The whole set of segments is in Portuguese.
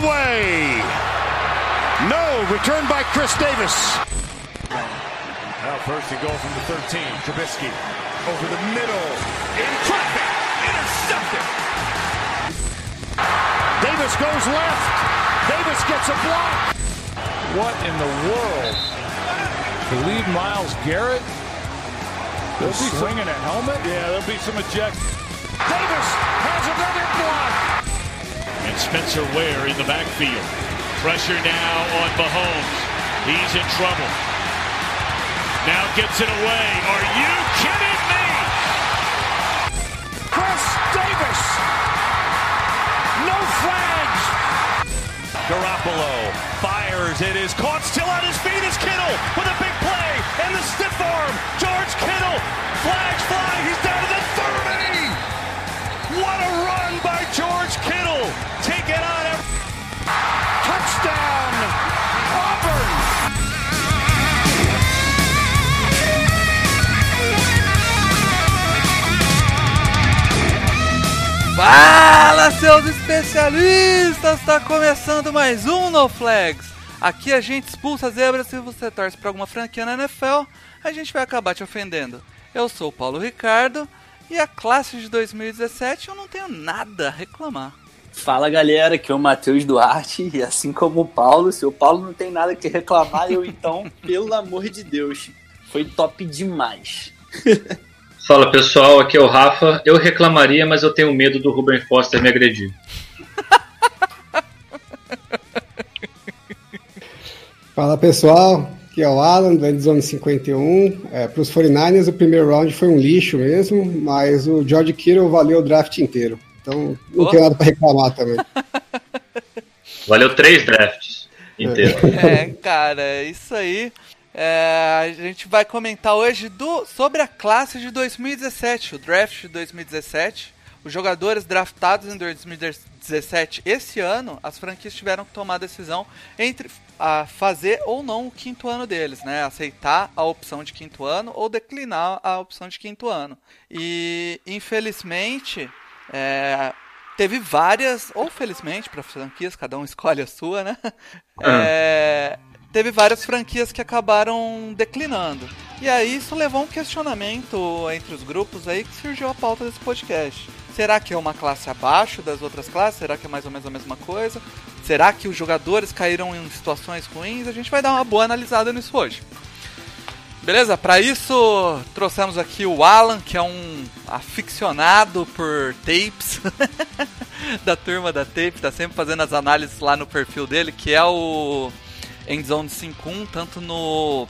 way. No, returned by Chris Davis. Now first and goal from the 13. Trubisky over the middle. In traffic. Intercepted. Davis goes left. Davis gets a block. What in the world? Believe Miles Garrett? They'll be swinging a helmet? Yeah, there'll be some eject. Spencer Ware in the backfield. Pressure now on Mahomes. He's in trouble. Now gets it away. Are you kidding me? Chris Davis. No flags. Garoppolo fires. It is caught still on his feet is Kittle with a big play and the stiff arm. George Kittle. Flags fly. He's down to the 30. What a run seus especialistas! Está começando mais um No Flags. Aqui a gente expulsa zebras se você torce para alguma franquia na NFL, a gente vai acabar te ofendendo. Eu sou o Paulo Ricardo e a classe de 2017 eu não tenho nada a reclamar. Fala galera, aqui é o Matheus Duarte e assim como o Paulo, se o Paulo não tem nada que reclamar, eu então, pelo amor de Deus, foi top demais. Fala pessoal, aqui é o Rafa. Eu reclamaria, mas eu tenho medo do Ruben Foster me agredir. Fala pessoal, aqui é o Alan do Endzone 51. É, Para os 49ers, o primeiro round foi um lixo mesmo, mas o George Kittle valeu o draft inteiro. Então não Oh. tem nada para reclamar também. Valeu três drafts inteiros. É, cara, é isso aí. É, a gente vai comentar hoje do, sobre a classe de 2017, o draft de 2017. Os jogadores draftados em 2017 esse ano, as franquias tiveram que tomar a decisão entre a fazer ou não o quinto ano deles, né? Aceitar a opção de quinto ano ou declinar a opção de quinto ano. E infelizmente, é, teve várias, ou felizmente para franquias, cada um escolhe a sua, né? É, teve várias franquias que acabaram declinando. E aí isso levou a um questionamento entre os grupos aí que surgiu a pauta desse podcast. Será que é uma classe abaixo das outras classes? Será que é mais ou menos a mesma coisa? Será que os jogadores caíram em situações ruins? A gente vai dar uma boa analisada nisso hoje. Beleza? Para isso, trouxemos aqui o Alan, que é um aficionado por tapes da turma da tape, tá sempre fazendo as análises lá no perfil dele, que é o Endzone 51, tanto no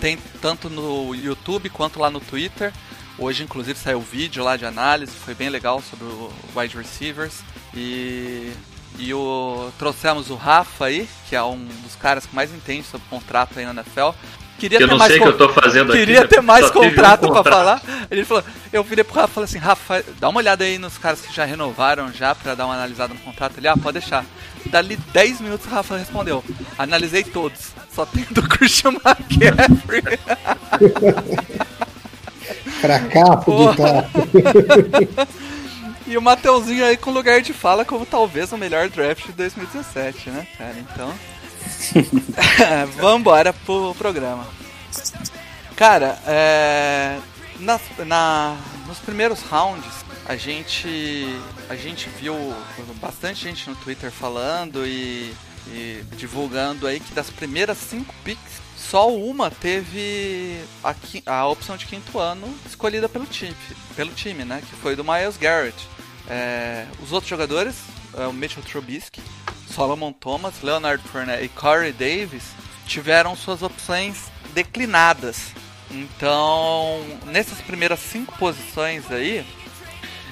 tem tanto no YouTube quanto lá no Twitter. Hoje, inclusive, saiu vídeo lá de análise, foi bem legal sobre o wide receivers. E, e o, trouxemos o Rafa aí, que é um dos caras que mais entende sobre contrato aí na NFL. Queria Eu ter não mais sei o que eu tô fazendo aqui. Queria né? ter mais tive um contrato pra contrato. falar. Ele falou, eu virei pro Rafa e falei assim, Rafa, dá uma olhada aí nos caras que já renovaram já pra dar uma analisada no contrato. Ele, ah, pode deixar. Dali 10 minutos o Rafa respondeu, analisei todos. Só tem do Christian McCaffrey. De Porra. tá. e o Mateuzinho aí com lugar de fala como talvez o melhor draft de 2017, né, cara? Então. Vambora pro programa. Cara, é. nas- na, nos primeiros rounds, a gente. A gente viu bastante gente no Twitter falando e, e divulgando aí que das primeiras cinco picks, só uma teve a, a opção de quinto ano escolhida pelo time, pelo time, né? Que foi do Miles Garrett. É, os outros jogadores, é, o Mitchell Trubisky, Solomon Thomas, Leonard Fournette e Corey Davis, tiveram suas opções declinadas. Então, nessas primeiras cinco posições aí,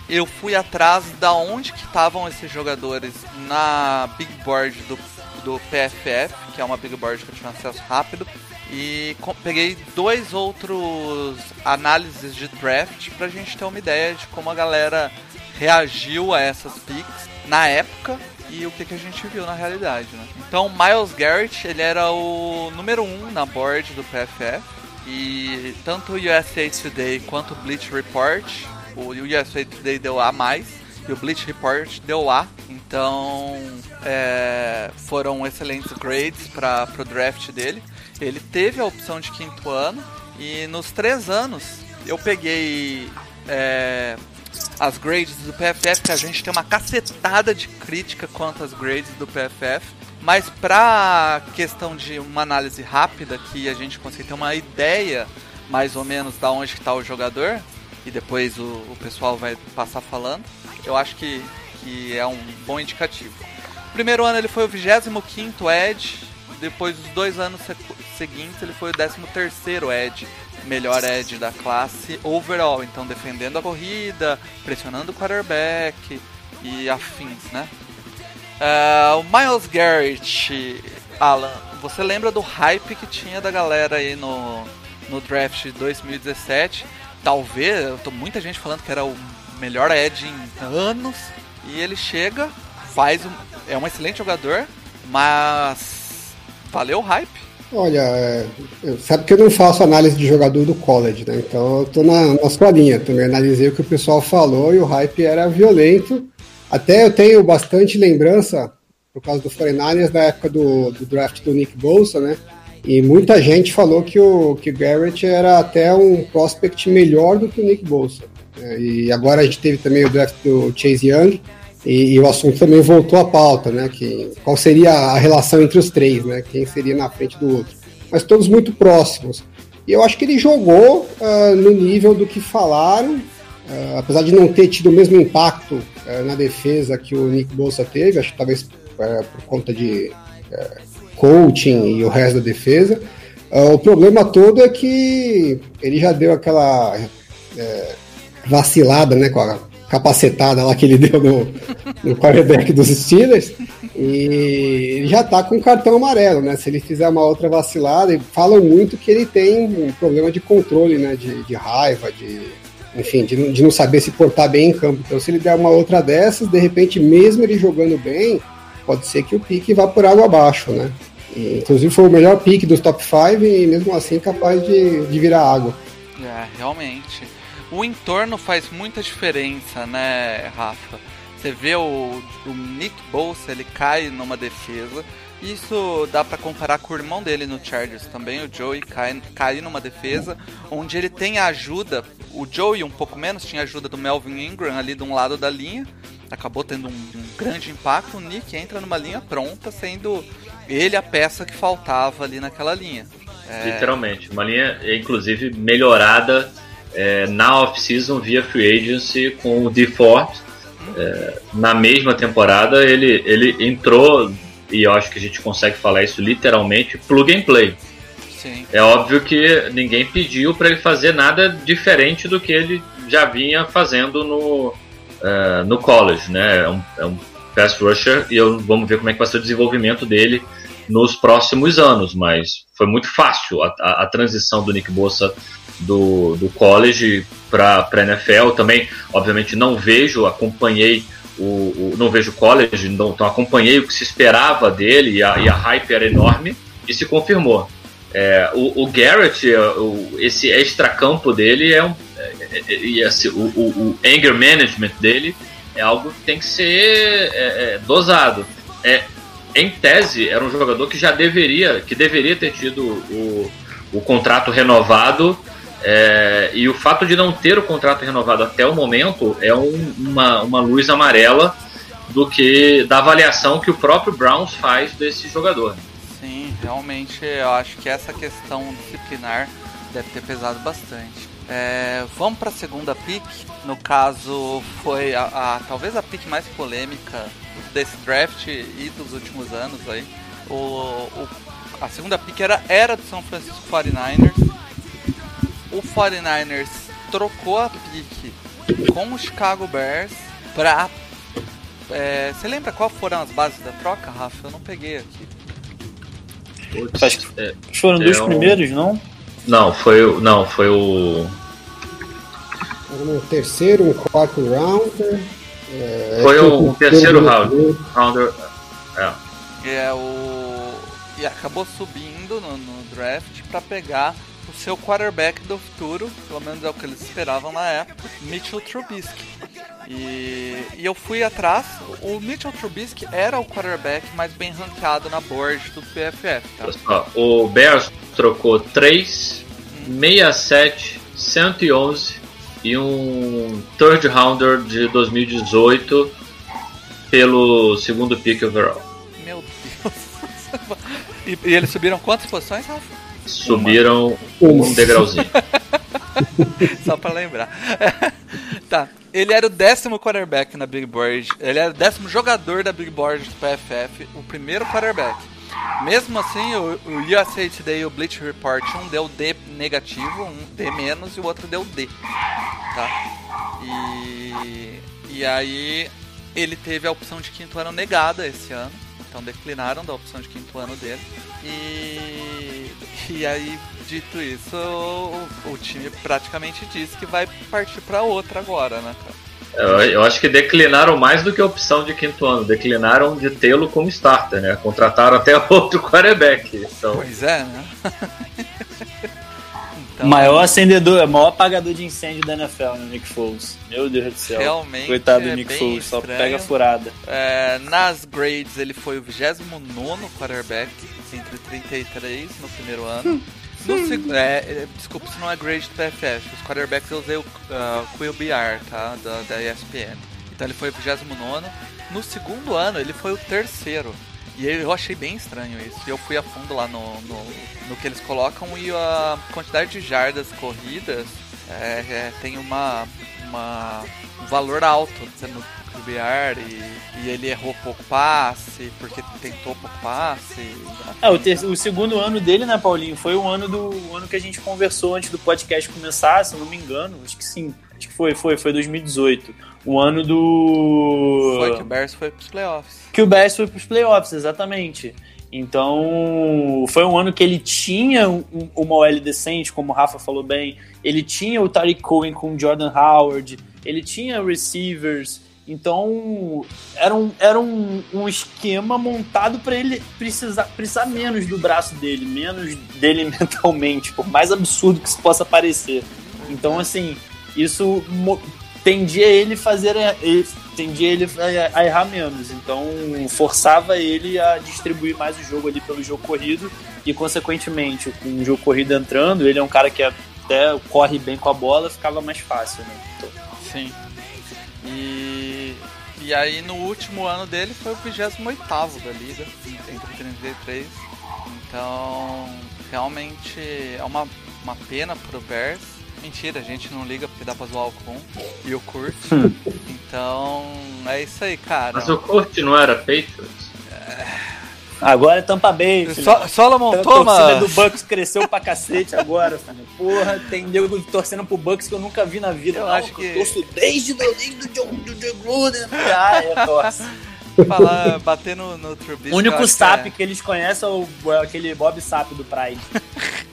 eu fui atrás da onde que estavam esses jogadores na Big Board do, do PFF, que é uma Big Board que eu tinha acesso rápido, e peguei dois outros análises de draft pra gente ter uma ideia de como a galera reagiu a essas picks na época e o que, que a gente viu na realidade, né? Então, Miles Garrett, ele era o número um na board do PFF e tanto o USA Today quanto o Bleach Report, o USA Today deu A+, e o Bleach Report deu A. Então, é, foram excelentes grades para o draft dele. Ele teve a opção de quinto ano e nos três anos eu peguei é, as grades do PFF, que a gente tem uma cacetada de crítica quanto às grades do PFF. Mas para questão de uma análise rápida, que a gente consiga ter uma ideia mais ou menos da onde está o jogador, e depois o, o, pessoal vai passar falando, eu acho que, que é um bom indicativo. Primeiro ano ele foi o 25 Edge, depois os dois anos seguintes ele foi o 13 Edge, melhor Edge da classe overall, então defendendo a corrida, pressionando o quarterback e afins, né? Uh, o Miles Garrett, Alan, você lembra do hype que tinha da galera aí no, no draft de 2017? Talvez, tô, muita gente falando que era o melhor Edge em anos, e ele chega, faz um, é um excelente jogador, mas valeu o hype. Olha, é, sabe que eu não faço análise de jogador do college, né? Então eu tô na, na sua linha também. Analisei o que o pessoal falou e o hype era violento. Até eu tenho bastante lembrança, por causa do 49ers, da época do, do draft do Nick Bolsa, né? E muita gente falou que o que Garrett era até um prospect melhor do que o Nick Bolsa. Né? E agora a gente teve também o draft do Chase Young, e, e, o assunto também voltou à pauta, né? Que, qual seria a relação entre os três, né? Quem seria na frente do outro. Mas todos muito próximos. E eu acho que ele jogou uh, no nível do que falaram, uh, apesar de não ter tido o mesmo impacto uh, na defesa que o Nick Bolsa teve, acho que talvez por conta de coaching e o resto da defesa. o problema todo é que ele já deu aquela vacilada né, com a capacetada lá que ele deu no, no quarterback dos Steelers. E já tá com cartão amarelo, né? Se ele fizer uma outra vacilada, falam muito que ele tem um problema de controle, né? De, de raiva, de. Enfim, de, de não saber se portar bem em campo. Então, se ele der uma outra dessas, de repente, mesmo ele jogando bem, pode ser que o pique vá por água abaixo, né? E, inclusive foi o melhor pique dos top 5 e mesmo assim capaz de, de virar água. É, realmente o entorno faz muita diferença, né, Rafa? Você vê o, o Nick Bolsa, ele cai numa defesa. Isso dá para comparar com o irmão dele no Chargers também, o Joey cai, cai numa defesa, onde ele tem a ajuda, o Joey um pouco menos, tinha ajuda do Melvin Ingram ali de um lado da linha, acabou tendo um, um grande impacto, o Nick entra numa linha pronta, sendo ele a peça que faltava ali naquela linha. É... Literalmente, uma linha inclusive melhorada é, na off-season via free agency com o DeFort. É, na mesma temporada ele, ele entrou, e eu acho que a gente consegue falar isso literalmente, plug and play. Sim. É óbvio que ninguém pediu para ele fazer nada diferente do que ele já vinha fazendo no, uh, no college, né? É um, é um pass rusher e eu, vamos ver como é que vai ser o desenvolvimento dele nos próximos anos, mas foi muito fácil a, a, a transição do Nick Bossa do, do college para a NFL. Também, obviamente, não vejo, acompanhei o, o não vejo college, não, então acompanhei o que se esperava dele e a, e a hype era enorme e se confirmou. É, o, o, Garrett, é, o, esse extra-campo dele é um. É, é, é assim, o, o, anger management dele é algo que tem que ser dosado. É, em tese, era um jogador que já deveria, que deveria ter tido o, o contrato renovado é, e o fato de não ter o contrato renovado até o momento é um, uma, uma luz amarela do que da avaliação que o próprio Browns faz desse jogador. Sim, realmente eu acho que essa questão disciplinar deve ter pesado bastante. É, vamos para a segunda pick. No caso, foi a, a, talvez a pick mais polêmica desse draft e dos últimos anos aí. O, o, a segunda pick era, era do São Francisco 49ers o 49ers trocou a pique com o Chicago Bears pra. É, você lembra qual foram as bases da troca, Rafa? Eu não peguei aqui. Putz, acho que é, foram dois é primeiros, não? Não, foi o. Não, foi o. Um terceiro, um quarto rounder. É, foi o, terceiro round, rounder. É. é o. E acabou subindo no, no draft para pegar o seu quarterback do futuro, pelo menos é o que eles esperavam na época, Mitchell Trubisky. E, e eu fui atrás, o Mitchell Trubisky era o quarterback mais bem ranqueado na board do PFF, tá? O Bears trocou 3, 67, 111 e um third rounder de 2018 pelo segundo pick overall. Meu Deus. E, e eles subiram quantas posições, Rafa? Subiram um degrauzinho. Só pra lembrar. tá. Ele era o décimo quarterback na Big Board. Ele era o décimo jogador da Big Board do PFF, o primeiro quarterback. Mesmo assim, o, o USA Today e o Bleach Report, um deu D negativo, um D menos e o outro deu D. Tá? E, e aí ele teve a opção de quinto ano negada esse ano. Então declinaram da opção de quinto ano dele. E, e aí, dito isso, o, o time praticamente disse que vai partir para outra agora, né, cara? Eu, eu acho que declinaram mais do que a opção de quinto ano. Declinaram de tê-lo como starter, né? Contrataram até outro quarterback. Então, Pois é, né? Então, Maior acendedor, maior apagador de incêndio da NFL, né, Nick Foles. Meu Deus do céu. Realmente Coitado do é Nick Foles, só estranho. pega furada. É, nas grades ele foi o 29 quarterback, 33 no primeiro ano. No seg- é, é, desculpa, isso não é grade do PFF. Os quarterbacks eu usei o uh, QBR, tá? Da, da ESPN. Então ele foi o 29. No segundo ano ele foi o terceiro. E eu achei bem estranho isso. E eu fui a fundo lá no, no, no que eles colocam e a quantidade de jardas corridas é, é, tem uma, uma, um valor alto no QBR e, e ele errou pouco passe, porque tentou pouco passe. É, o, ter- o segundo ano dele, né, Paulinho, foi o ano do o ano que a gente conversou antes do podcast começar, se eu não me engano. Acho que sim. Acho que foi, foi, foi 2018. O ano do. Foi que o Bears foi pros playoffs. que o Bears foi pros playoffs, exatamente. Então, foi um ano que ele tinha um- uma OL decente, como o Rafa falou bem. Ele tinha o Tariq Cohen com o Jordan Howard. Ele tinha receivers. Então, era um, era um, um esquema montado para ele precisar, precisar menos do braço dele, menos dele mentalmente, por mais absurdo que isso possa parecer. Então, assim, isso tendia ele fazer ele- tendia ele a errar menos. Então forçava ele a distribuir mais o jogo ali pelo jogo corrido e consequentemente com o jogo corrido entrando, ele é um cara que até corre bem com a bola, ficava mais fácil, né? Então, Sim. E, e aí no último ano dele foi o 28 da liga, entre 33. Então, realmente é uma, uma pena pro Bears. Mentira, a gente não liga porque dá pra zoar o Kun e o Kurt. então, é isso aí, cara. mas o Kurt não era Patriots? Agora é Tampa Bay, filho. So, Solomon a torcida Thomas! do Bucks cresceu pra cacete agora, filho. Porra, tem nego torcendo pro Bucks que eu nunca vi na vida. Eu Não, acho que- Eu torço desde, do- desde o John, do John Gruden. Ah, é, torce. falar, bater no, no Trubisky. O único SAP que é- que eles conhecem é, o, é aquele Bob Sap do Pride.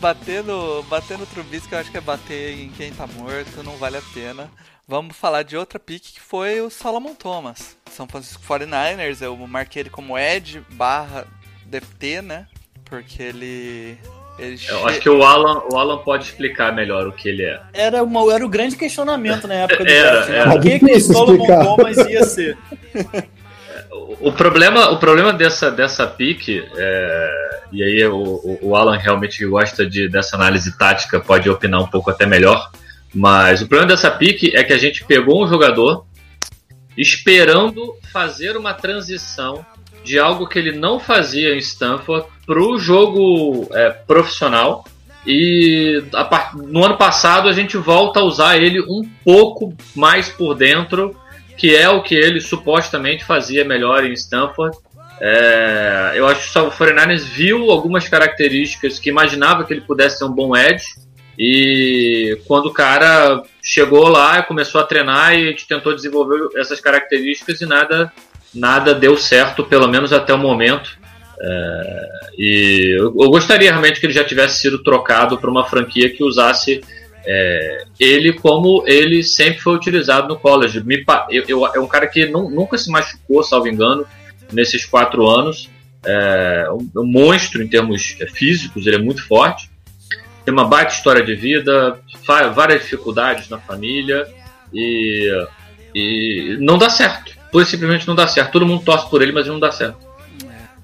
bater no, bater no Trubisky eu acho que é bater em quem tá morto, não vale a pena. Vamos falar de outra pick que foi o Solomon Thomas. São Francisco 49ers, eu marquei ele como Edge barra DFT, né? Porque ele. ele Eu che- acho que o Alan, o Alan pode explicar melhor o que ele é. Era, uma, era o grande questionamento na época do Era, draft. né? era. O que, que Difícil Solomon explicar. Thomas ia ser? O problema, o problema dessa, dessa pique, é, e aí o, o- o Alan realmente gosta de, dessa análise tática, pode opinar um pouco até melhor, mas o problema dessa pique é que a gente pegou um jogador esperando fazer uma transição de algo que ele não fazia em Stanford para o jogo é, profissional. E a no ano passado a gente volta a usar ele um pouco mais por dentro, que é o que ele supostamente fazia melhor em Stanford. É, eu acho que o 49ers viu algumas características que imaginava que ele pudesse ser um bom edge. E quando o cara chegou lá, começou a treinar e a gente tentou desenvolver essas características e nada, nada deu certo, pelo menos até o momento. É, e eu, eu gostaria realmente que ele já tivesse sido trocado para uma franquia que usasse é, ele como ele sempre foi utilizado no college. Me eu, eu- é um cara que nu- nunca se machucou, salvo engano, nesses quatro anos. É um, um monstro em termos é, físicos, ele é muito forte. Tem uma baita história de vida, várias dificuldades na família e, e não dá certo. Pois simplesmente não dá certo. Todo mundo torce por ele, mas não dá certo.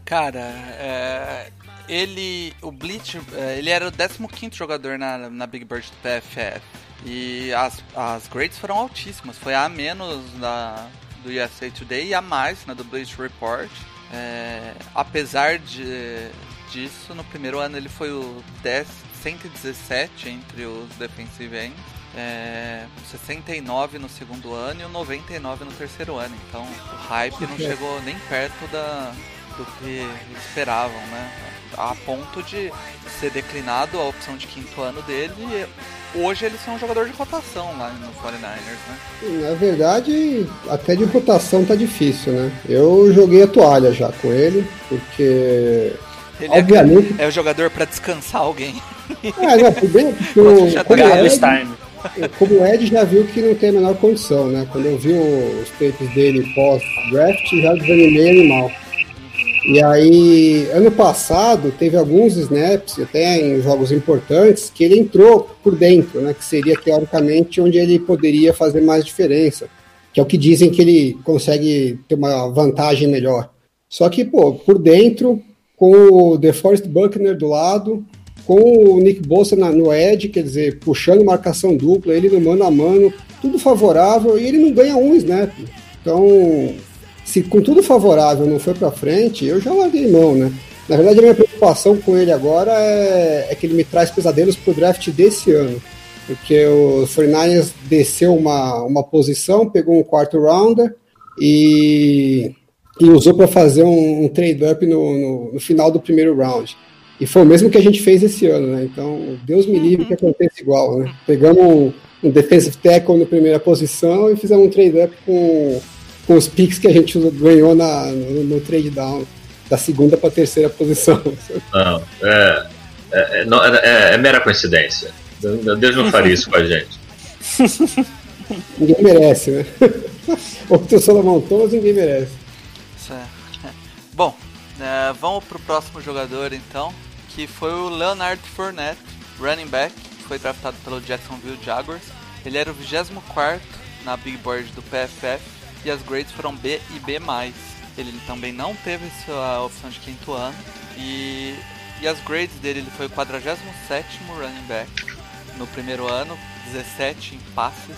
Cara, é, ele, o Bleach, é, ele era o 15 jogador na, na Big Bird do PFF. E as, as grades foram altíssimas. Foi a menos da, do USA Today e a mais na do Bleach Report. É, apesar de, disso, no primeiro ano ele foi o 10, 117 entre os defensive ends. É, 69 no segundo ano e o 99 no terceiro ano. Então o hype não chegou nem perto da, do que esperavam, né? A ponto de ser declinado a opção de quinto ano dele. Hoje eles são um jogador de rotação lá no 49ers, né? Na verdade, até de rotação tá difícil, né? Eu joguei a toalha já com ele, porque. Ele obviamente... é, é o jogador para descansar alguém. É, não, bem, porque como, Ed, como o Ed já viu que não tem a menor condição, né? Quando eu vi os tapes dele pós-draft, já desanimei animal. E aí, ano passado, teve alguns snaps, até em jogos importantes, que ele entrou por dentro, né? Que seria teoricamente onde ele poderia fazer mais diferença. Que é o que dizem que ele consegue ter uma vantagem melhor. Só que, pô, por dentro, com o DeForest Buckner do lado, com o Nick Bosa na, no edge, quer dizer, puxando marcação dupla, ele no mano a mano, tudo favorável, e ele não ganha um snap. Então, se com tudo favorável não foi para frente, eu já larguei mão, né? Na verdade, a minha preocupação com ele agora é, é que ele me traz pesadelos pro draft desse ano. Porque o 49ers desceu uma, uma posição, pegou um quarto rounder e, e usou para fazer um, um trade-up no, no, no, final do primeiro round. E foi o mesmo que a gente fez esse ano, né? Então, Deus me livre que aconteça igual, né? Pegamos um, um defensive tackle na primeira posição e fizemos um trade-up com com os picks que a gente ganhou na, no, no trade down, da segunda para terceira posição. Não, é, é, é, é, mera coincidência. Deus não faria isso com a gente. ninguém merece, né? Outro Solomon Thomas ninguém merece. Certo. Bom, é, vamos pro próximo jogador então, que foi o Leonard Fournette, running back, foi draftado pelo Jacksonville Jaguars. Ele era o 24 na Big Board do PFF e as grades foram B e B+. Ele também não teve sua opção de quinto ano e, e as grades dele ele foi o 47 running back no primeiro ano, 17 em passes,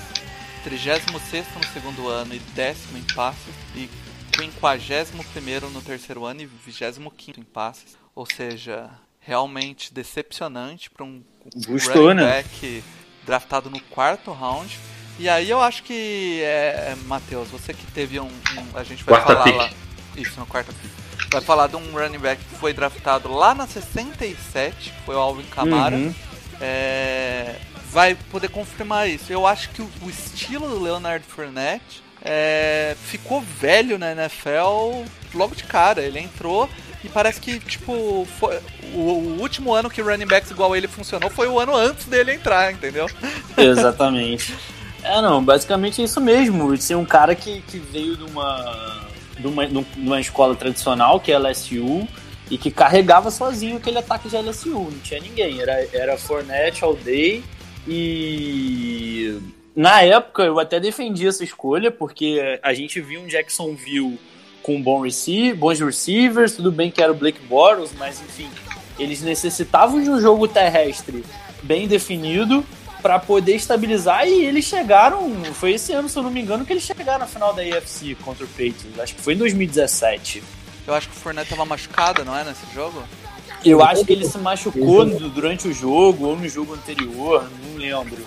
36 no segundo ano e décimo em passes e 51 no terceiro ano e 25 em passes. Ou seja, realmente decepcionante para um Gostou, running né? back draftado no quarto round e aí eu acho que, é, Matheus, você que teve um, um A gente vai quarta falar pick. lá. Isso, no quarta pick. Vai falar de um running back que foi draftado lá na 67, que foi o Alvin Kamara. Uhum. É, vai poder confirmar isso. Eu acho que o, o estilo do Leonard Fournette é, ficou velho na NFL logo de cara. Ele entrou e parece que, tipo, foi, o, o, último ano que running backs igual ele funcionou foi o ano antes dele entrar, entendeu? Exatamente. É, não, basicamente é isso mesmo. Ser um cara que, que veio de uma, de, uma, de uma escola tradicional, que é LSU, e que carregava sozinho aquele ataque de LSU. Não tinha ninguém. Era, era Fournette all day. E na época eu até defendi essa escolha, porque a gente viu um Jacksonville com bom receiver, bons receivers, tudo bem que era o Blake Bortles, mas enfim, eles necessitavam de um jogo terrestre bem definido para poder estabilizar e eles chegaram, foi esse ano, se eu não me engano, que eles chegaram na final da AFC contra o Patriots. Acho que foi em 2017. Eu acho que o Fournette tava machucado, não é, nesse jogo? Eu acho que ele se machucou durante o jogo ou no jogo anterior, não lembro.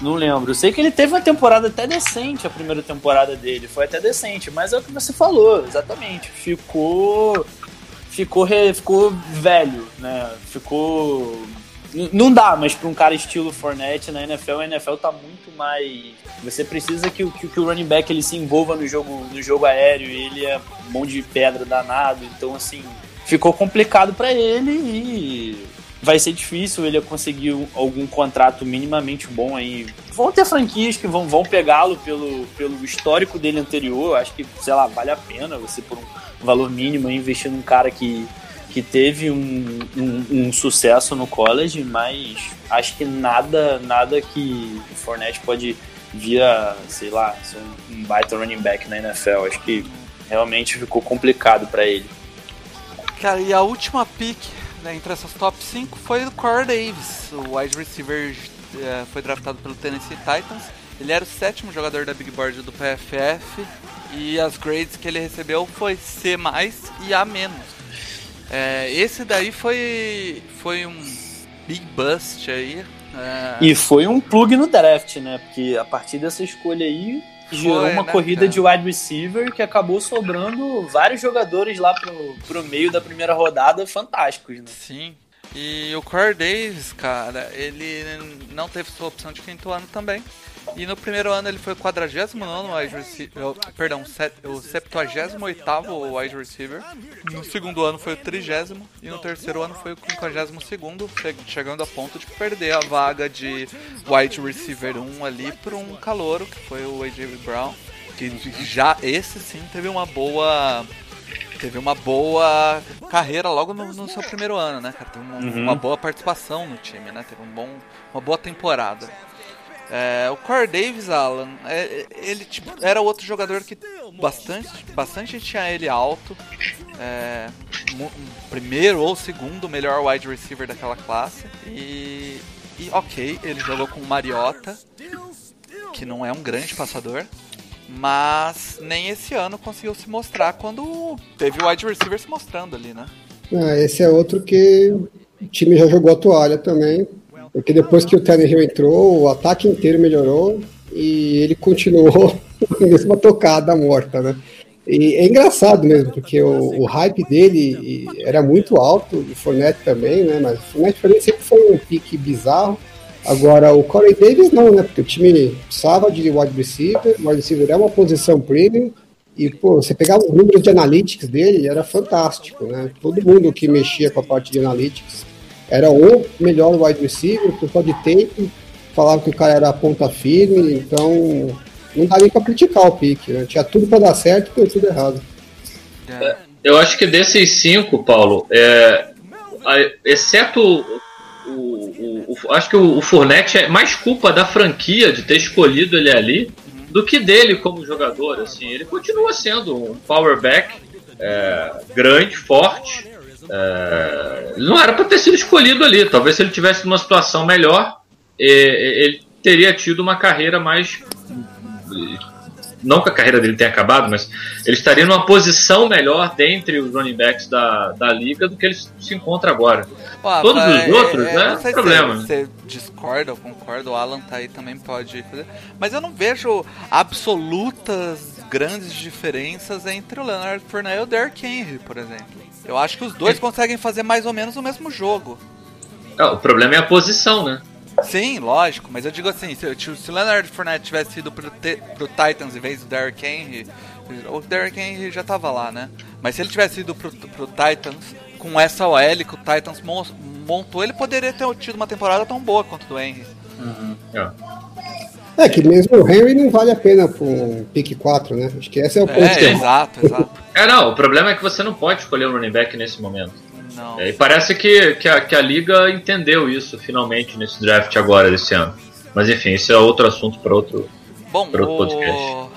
Não lembro. Eu sei que ele teve uma temporada até decente, a primeira temporada dele. Foi até decente, mas é o que você falou, exatamente. Ficou. Ficou, ficou velho, né? Ficou não dá, mas para um cara estilo Fournette na NFL, a NFL tá muito mais. Você precisa que, que, que, o running back ele se envolva no jogo, no jogo aéreo, ele é mão de pedra danado, então assim, ficou complicado para ele e vai ser difícil ele conseguir algum contrato minimamente bom aí. Vão ter franquias que vão, vão pegá-lo pelo, pelo histórico dele anterior, acho que, sei lá, vale a pena você por um valor mínimo investir num cara que que teve um, um, um, sucesso no college, mas acho que nada nada que o Fournette pode via, sei lá, ser um, um baita running back na NFL. Acho que realmente ficou complicado para ele. Cara, e a última pick né, entre essas top 5 foi do Corey Davis, o wide receiver é, foi draftado pelo Tennessee Titans. Ele era o sétimo jogador da Big Board do PFF e as grades que ele recebeu foi C+, e A-. É, esse daí foi, foi um big bust aí. É... E foi um plug no draft, né? Porque a partir dessa escolha aí gerou uma né, corrida cara? de wide receiver que acabou sobrando vários jogadores lá pro, pro meio da primeira rodada fantásticos, né? Sim. E o Corey Davis, cara, ele não teve sua opção de quinto ano também. E no primeiro ano ele foi o 49 wide receiver, perdão, o 78 wide receiver. No segundo ano foi o 30 e no terceiro ano foi o 52 chegando a ponto de perder a vaga de wide receiver 1 ali para um calouro, que foi o AJ Brown, que já esse sim teve uma boa teve uma boa carreira logo no, no seu primeiro ano, né? Teve uma, uhum. uma, boa participação no time, né? Teve um bom, uma boa temporada. É, o Corey Davis, Alan, é, ele tipo, era outro jogador que bastante, bastante tinha ele alto. É, primeiro ou segundo melhor wide receiver daquela classe. E, e ok, ele jogou com o Mariota, que não é um grande passador. Mas nem esse ano conseguiu se mostrar quando teve o wide receiver se mostrando ali, né? Ah, esse é outro que o time já jogou a toalha também. Porque depois que o Tannehill entrou, o ataque inteiro melhorou e ele continuou na mesma tocada morta, né? E é engraçado mesmo, porque o, o hype dele era muito alto, o Fournette também, né? Mas o Fournette pra mim sempre foi um pique bizarro. Agora, o Corey Davis não, né? Porque o time precisava de wide receiver, o wide receiver é uma posição premium, e, pô, você pegava os números de analytics dele, era fantástico, né? Todo mundo que mexia com a parte de analytics era o melhor wide receiver, o pessoal de tape falava que o cara era ponta firme, então não dá nem pra criticar o pique, né? Tinha tudo para dar certo e deu tudo errado. É, eu acho que desses cinco, Paulo, é, exceto o, o, o, acho que o, o Fournette é mais culpa da franquia de ter escolhido ele ali do que dele como jogador. Assim, ele continua sendo um power back é, grande, forte, é, não era para ter sido escolhido ali. Talvez se ele tivesse numa situação melhor, ele teria tido uma carreira mais. Não que a carreira dele tenha acabado, mas ele estaria numa posição melhor dentre os running backs da, da liga do que ele se encontra agora. Todos os é, outros, é, né? Não problema. Se você discorda ou concorda, o Alan tá aí também pode fazer. Mas eu não vejo absolutas grandes diferenças entre o Leonard Fournette e o Derrick Henry, por exemplo. Eu acho que os dois é. conseguem fazer mais ou menos o mesmo jogo. o problema é a posição, né? Sim, lógico, mas eu digo assim, se, se o Leonard Fournette tivesse ido pro, pro Titans em vez do Derrick Henry, o Derrick Henry já tava lá, né? Mas se ele tivesse ido pro, pro Titans com essa OL que o Titans montou, ele poderia ter tido uma temporada tão boa quanto do Henry. Uhum. É. é. que mesmo o Henry não vale a pena para um pick 4, né? Acho que esse é o ponto. É, exato, exato. É, não, o problema é que você não pode escolher um running back nesse momento. Não. É, e parece que, que a, que, a, liga entendeu isso finalmente nesse draft agora desse ano. Mas enfim, isso é outro assunto para outro, Bom, outro o... podcast.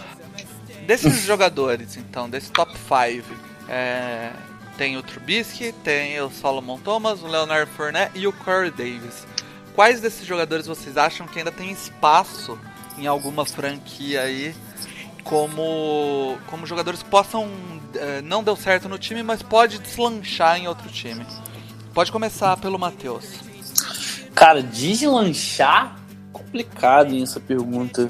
Desses jogadores, então, desse top 5, é... tem o Trubisky, tem o Solomon Thomas, o Leonard Fournette e o Corey Davis. Quais desses jogadores vocês acham que ainda tem espaço em alguma franquia aí como, como jogadores que possam. É, não deu certo no time, mas pode deslanchar em outro time. Pode começar pelo Matheus. Cara, deslanchar? Complicado essa pergunta.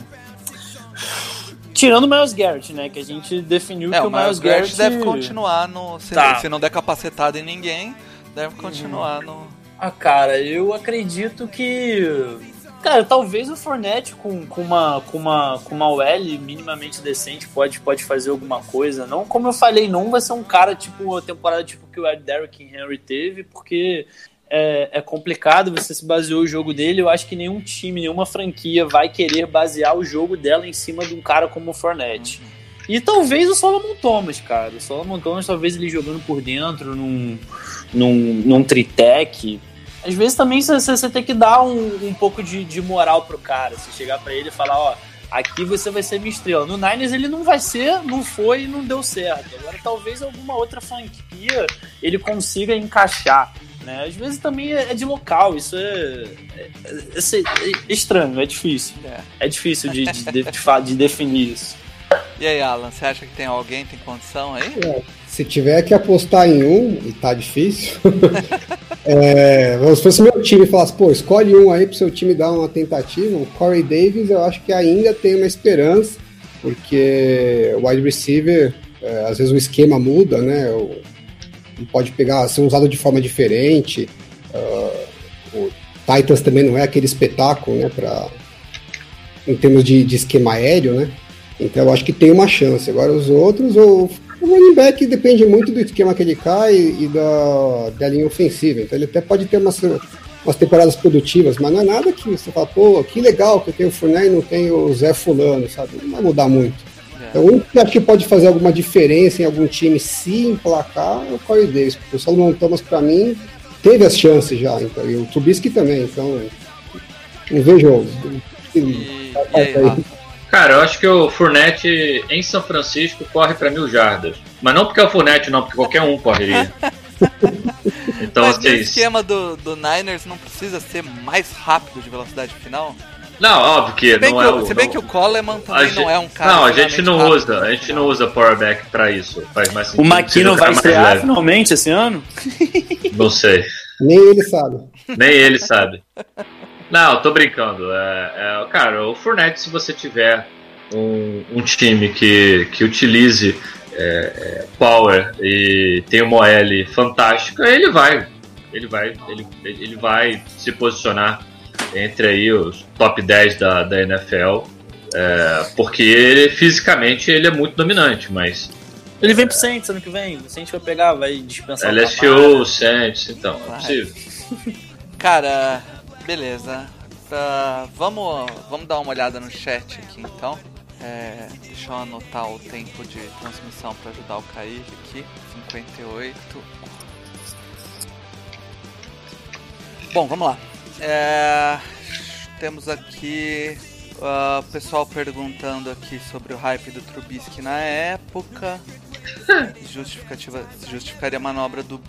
Tirando o Miles Garrett, né? Que a gente definiu é, que o Miles, Miles Garrett deve continuar no. Se, tá. se não der capacetado em ninguém, deve continuar uhum. no. Ah, cara, eu acredito que Cara, talvez o Fornette com, com, uma, com, uma, com uma OL minimamente decente pode, pode fazer alguma coisa. Não, como eu falei, não vai ser um cara tipo uma temporada tipo que o Derrick Henry teve, porque é, é, complicado, você se baseou o jogo dele. Eu acho que nenhum time, nenhuma franquia vai querer basear o jogo dela em cima de um cara como o Fornette. E talvez o Solomon Thomas, cara. O Solomon Thomas, talvez ele jogando por dentro num, num, num tritec às vezes também você, você tem que dar um, um pouco de, de moral pro cara. Se chegar para ele e falar, ó, Aqui você vai ser minha estrela. No Niners ele não vai ser, não foi e não deu certo. Agora talvez alguma outra franquia ele consiga encaixar. Né? Às vezes também é, é de local, isso é, é, é, é estranho, é difícil. É, difícil de, de, de, de, definir isso. E aí, Alan, você acha que tem alguém, tem condição aí? Se tiver que apostar em um, e tá difícil, é, se fosse meu time e falasse, pô, escolhe um aí pro seu time dar uma tentativa, o Corey Davis eu acho que ainda tem uma esperança, porque o wide receiver, é, às vezes o esquema muda, né? O, pode pegar, ser usado de forma diferente. Uh, o Titans também não é aquele espetáculo, né? Pra, em termos de, de esquema aéreo, né? Então eu acho que tem uma chance. Agora os outros, o o running back depende muito do esquema que ele cai e da, da linha ofensiva. Então ele até pode ter umas, umas temporadas produtivas, mas não é nada que você fala, pô, que legal que eu tenho o Furné e não tenho o Zé Fulano, sabe? Não vai mudar muito. É. Então, um que acho que pode fazer alguma diferença em algum time se emplacar é o Corey Davis. O Solomon Thomas, para mim, teve as chances já. Então, e o Trubisky também. Então, não vejo. E, e aí, Cara, eu acho que o Fournette em São Francisco corre para mil jardas. Mas não porque é o Fournette, não, porque qualquer um correria. então, Mas assim, o esquema do, do Niners não precisa ser mais rápido de velocidade final? Não, óbvio que não que é o, Se bem não, que o Coleman também gente, não é um cara. Não, a gente não rápido, usa, a gente não usa powerback pra isso. Faz mais sentido. O McKinnon vai estrear finalmente esse ano? Não sei. Nem ele sabe. Nem ele sabe. Não, tô brincando. É, é, cara, o Fournette, se você tiver um, um time que, que utilize é, é power e tem uma OL fantástica, ele vai. Ele vai, ele, ele vai se posicionar entre aí os top 10 da, da NFL. É, porque ele, fisicamente ele é muito dominante, mas. Ele vem pro Saints ano que vem. O Saints vai pegar, vai dispensar LSU, o Saints, então, é possível. Cara, Beleza. Uh, vamos, vamos dar uma olhada no chat aqui então. É, deixa eu anotar o tempo de transmissão para ajudar o Kaique aqui. 58. Bom, vamos lá. É, temos aqui o uh, pessoal perguntando aqui sobre o hype do Trubisky na época. Justificativa, justificaria a manobra do,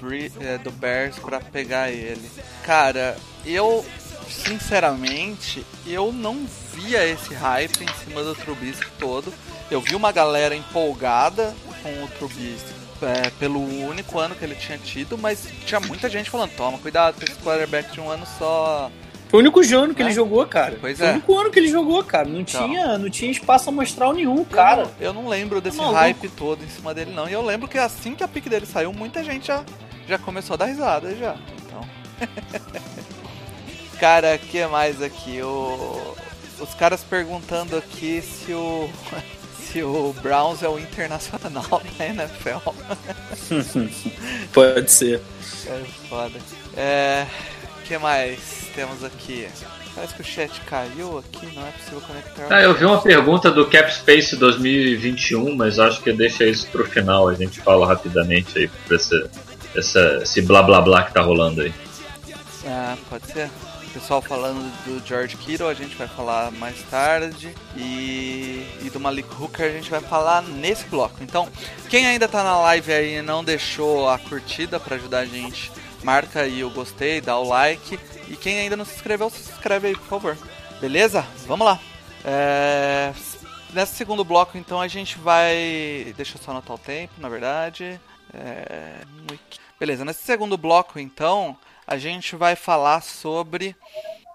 é, do Bears para pegar ele. Cara, eu sinceramente, eu não via esse hype em cima do Trubisky todo. Eu vi uma galera empolgada com o Trubisky é, pelo único ano que ele tinha tido, mas tinha muita gente falando: toma cuidado com esse quarterback de um ano só. Foi o único ano que é? ele jogou, cara. Pois Foi é. o único ano que ele jogou, cara. Não, então. tinha, não tinha espaço amostral nenhum, cara. Eu não, eu não lembro desse tá hype todo em cima dele, não. E eu lembro que assim que a pique dele saiu, muita gente já, já começou a dar risada já. Então. Cara, o que mais aqui? O... Os caras perguntando aqui se o. se o Browns é o internacional da NFL. Pode ser. É foda. É. O que mais temos aqui? Parece que o chat caiu aqui, não é possível conectar. Ah, eu vi uma pergunta do Cap Space 2021, mas acho que deixa isso pro final, a gente fala rapidamente aí pra esse, essa, esse blá blá blá que tá rolando aí. Ah, pode ser pessoal falando do George Kittle, a gente vai falar mais tarde. E, e do Malik Hooker a gente vai falar nesse bloco. Então, quem ainda tá na live aí e não deixou a curtida para ajudar a gente, marca aí o gostei, dá o like. E quem ainda não se inscreveu, se inscreve aí, por favor. Beleza? Vamos lá. É... Nesse segundo bloco, então, a gente vai. Deixa eu só anotar o tempo, na verdade. É... Beleza, nesse segundo bloco, então, a gente vai falar sobre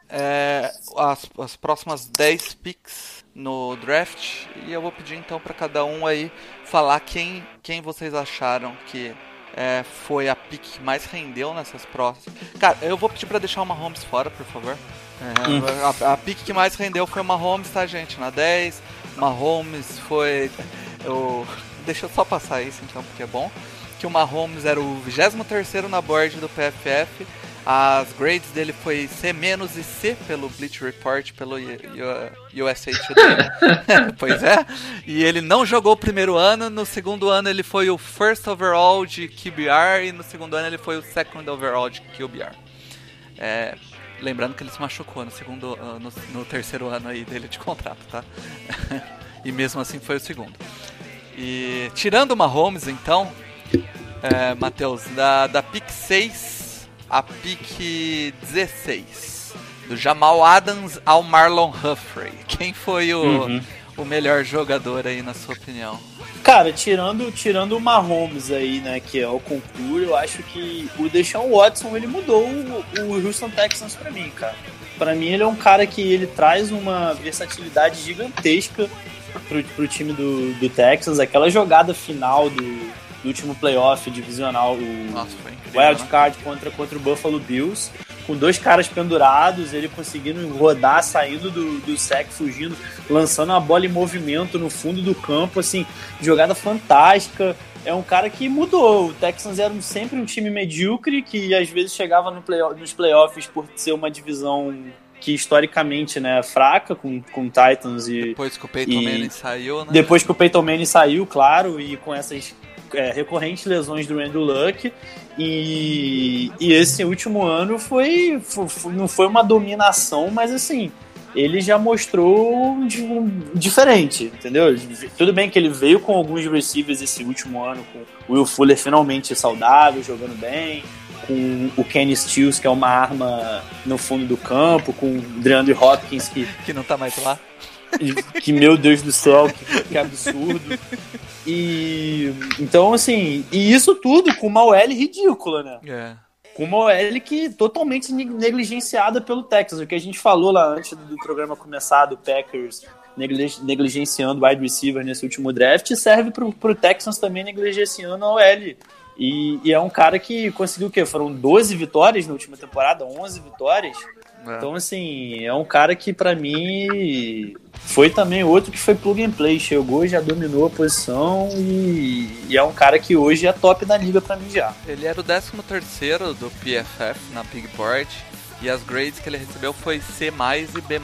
é, as, as próximas 10 picks no draft e eu vou pedir então para cada um aí falar quem, quem vocês acharam que é, foi a pick que mais rendeu nessas próximas. Cara, eu vou pedir para deixar uma Holmes fora, por favor. É, a, a pick que mais rendeu foi uma Holmes, tá, gente? Na 10. Uma Holmes foi. Eu, deixa eu só passar isso então, porque é bom. Que o Mahomes era o 23 na board do PFF as grades dele foi C- e C pelo Bleach Report, pelo USA Today. pois é. E ele não jogou o primeiro ano, no segundo ano ele foi o first overall de QBR e no segundo ano ele foi o second overall de QBR. É, Lembrando que ele se machucou no segundo, uh, no, no, terceiro ano aí dele de contrato, tá? e mesmo assim foi o segundo. E tirando uma Holmes, então, é, Matheus, da, da pick 6 a pick 16, do Jamal Adams ao Marlon Humphrey, quem foi o, uhum. o melhor jogador aí na sua opinião? Cara, tirando, tirando o Mahomes aí, né, que é o concurso, eu acho que o Deshaun Watson, ele mudou o, o Houston Texans para mim, cara. Para mim ele é um cara que ele traz uma versatilidade gigantesca pro, pro time do, do Texans, aquela jogada final do, do último playoff divisional, o Nossa, Wild né? Card contra, contra o Buffalo Bills com dois caras pendurados, ele conseguindo rodar, saindo do, do sec, fugindo, lançando a bola em movimento no fundo do campo, assim, jogada fantástica. É um cara que mudou. O Texans era sempre um time medíocre que às vezes chegava no play, nos playoffs por ser uma divisão que historicamente né, fraca com, com Titans e. Depois que o Peyton e, Manning saiu, né? Depois que o Peyton Manning saiu, claro, e com essas é, recorrentes lesões do Andrew Luck. E, e esse último ano foi, foi, não foi uma dominação, mas assim, ele já mostrou diferente, entendeu? Tudo bem que ele veio com alguns receivers esse último ano, com o Will Fuller finalmente saudável, jogando bem, com o Kenny Stills, que é uma arma no fundo do campo, com o DeAndre Hopkins, que, que não tá mais lá. Que, meu Deus do céu, que, que absurdo. E então, assim, e isso tudo com uma OL ridícula, né? É. Com uma OL que totalmente negligenciada pelo Texas. O que a gente falou lá antes do programa começar, do Packers negligenciando o wide receiver nesse último draft, serve pro, pro Texans também negligenciando a OL. E, e, é um cara que conseguiu o quê? Foram 12 vitórias na última temporada, 11 vitórias. É. Então, assim, é um cara que para mim foi também outro que foi plug and play. Chegou, já dominou a posição e, e é um cara que hoje é top da liga para mim já. Ele era o 13 terceiro do PFF na Big Board e as grades que ele recebeu foi C+, e B+.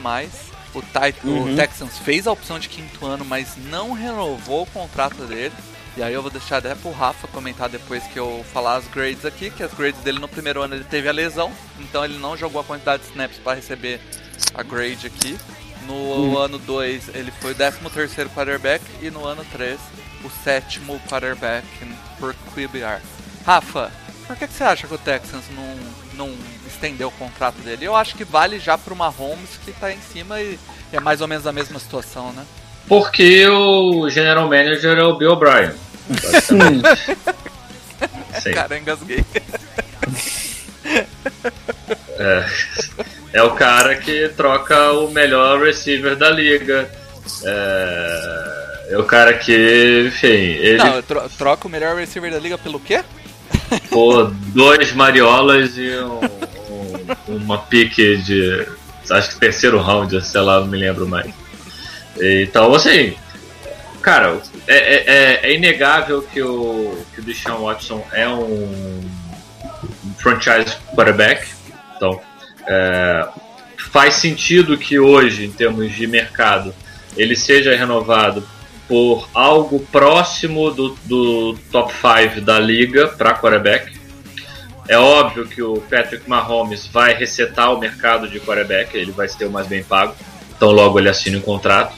O, Titan, uhum. o Texans fez a opção de quinto ano, mas não renovou o contrato dele. E aí eu vou deixar até pro Rafa comentar depois que eu falar as grades aqui, que as grades dele no primeiro ano ele teve a lesão, então ele não jogou a quantidade de snaps para receber a grade aqui. No uhum. ano 2 ele foi o 13 terceiro quarterback e no ano 3 o sétimo quarterback por QBR. Rafa, por que, que você acha que o Texans não, não estendeu o contrato dele? Eu acho que vale já para uma Holmes que está em cima e é mais ou menos a mesma situação, né? Porque o general manager é o Bill O'Brien. Sim. Cara, engasguei. É, é o cara que troca o melhor receiver da liga. É, é o cara que, enfim, ele. Não, tro troca o melhor receiver da liga pelo quê? Por dois mariolas e um, um, uma pique de. Acho que terceiro round, sei lá, não me lembro mais. Então, assim, cara, é, é, é, é inegável que o, que o Deshaun Watson é um, franchise quarterback. Então, é, faz sentido que hoje, em termos de mercado, ele seja renovado por algo próximo do, do top 5 da liga para quarterback. É óbvio que o Patrick Mahomes vai resetar o mercado de quarterback, ele vai ser o mais bem pago, então logo ele assina um contrato.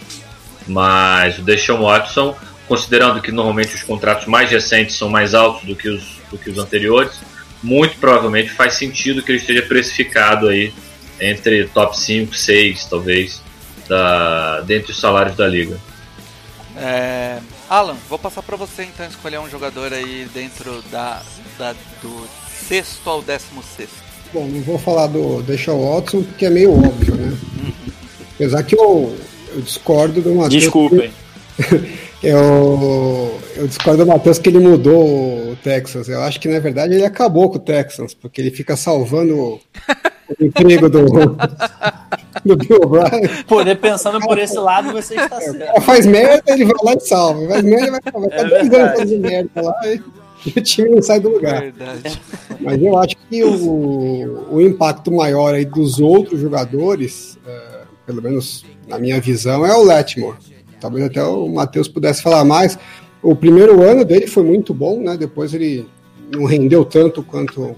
Mas o Deshaun Watson, considerando que normalmente os contratos mais recentes são mais altos do que os, do que os anteriores, muito provavelmente faz sentido que ele esteja precificado aí entre top 5, 6, talvez, da, dentre os salários da liga. É, Alan, vou passar para você então escolher um jogador aí dentro da, da do sexto ao décimo sexto. Bom, não vou falar do Deshaun Watson porque é meio óbvio, né? Uhum. Apesar que eu, eu discordo do Matheus. Desculpem. Eu, eu discordo do Matheus que ele mudou o Texas. Eu acho que, na verdade, ele acabou com o Texas, porque ele fica salvando o emprego do, do Bill O'Brien. Pô, pensando por esse lado, você está certo. Faz merda, ele vai lá e salva. Faz merda, vai, vai é dois anos fazendo merda lá e, o time não sai do lugar. Verdade. Mas eu acho que o, o impacto maior aí dos outros jogadores, é, pelo menos na minha visão, é o Letmore talvez até o Matheus pudesse falar mais. O primeiro ano dele foi muito bom, né? Depois ele não rendeu tanto quanto,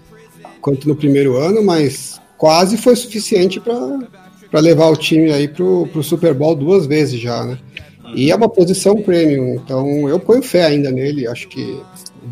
quanto no primeiro ano, mas quase foi suficiente para levar o time aí pro, pro Super Bowl duas vezes já, né? E é uma posição premium, então eu ponho fé ainda nele. Acho que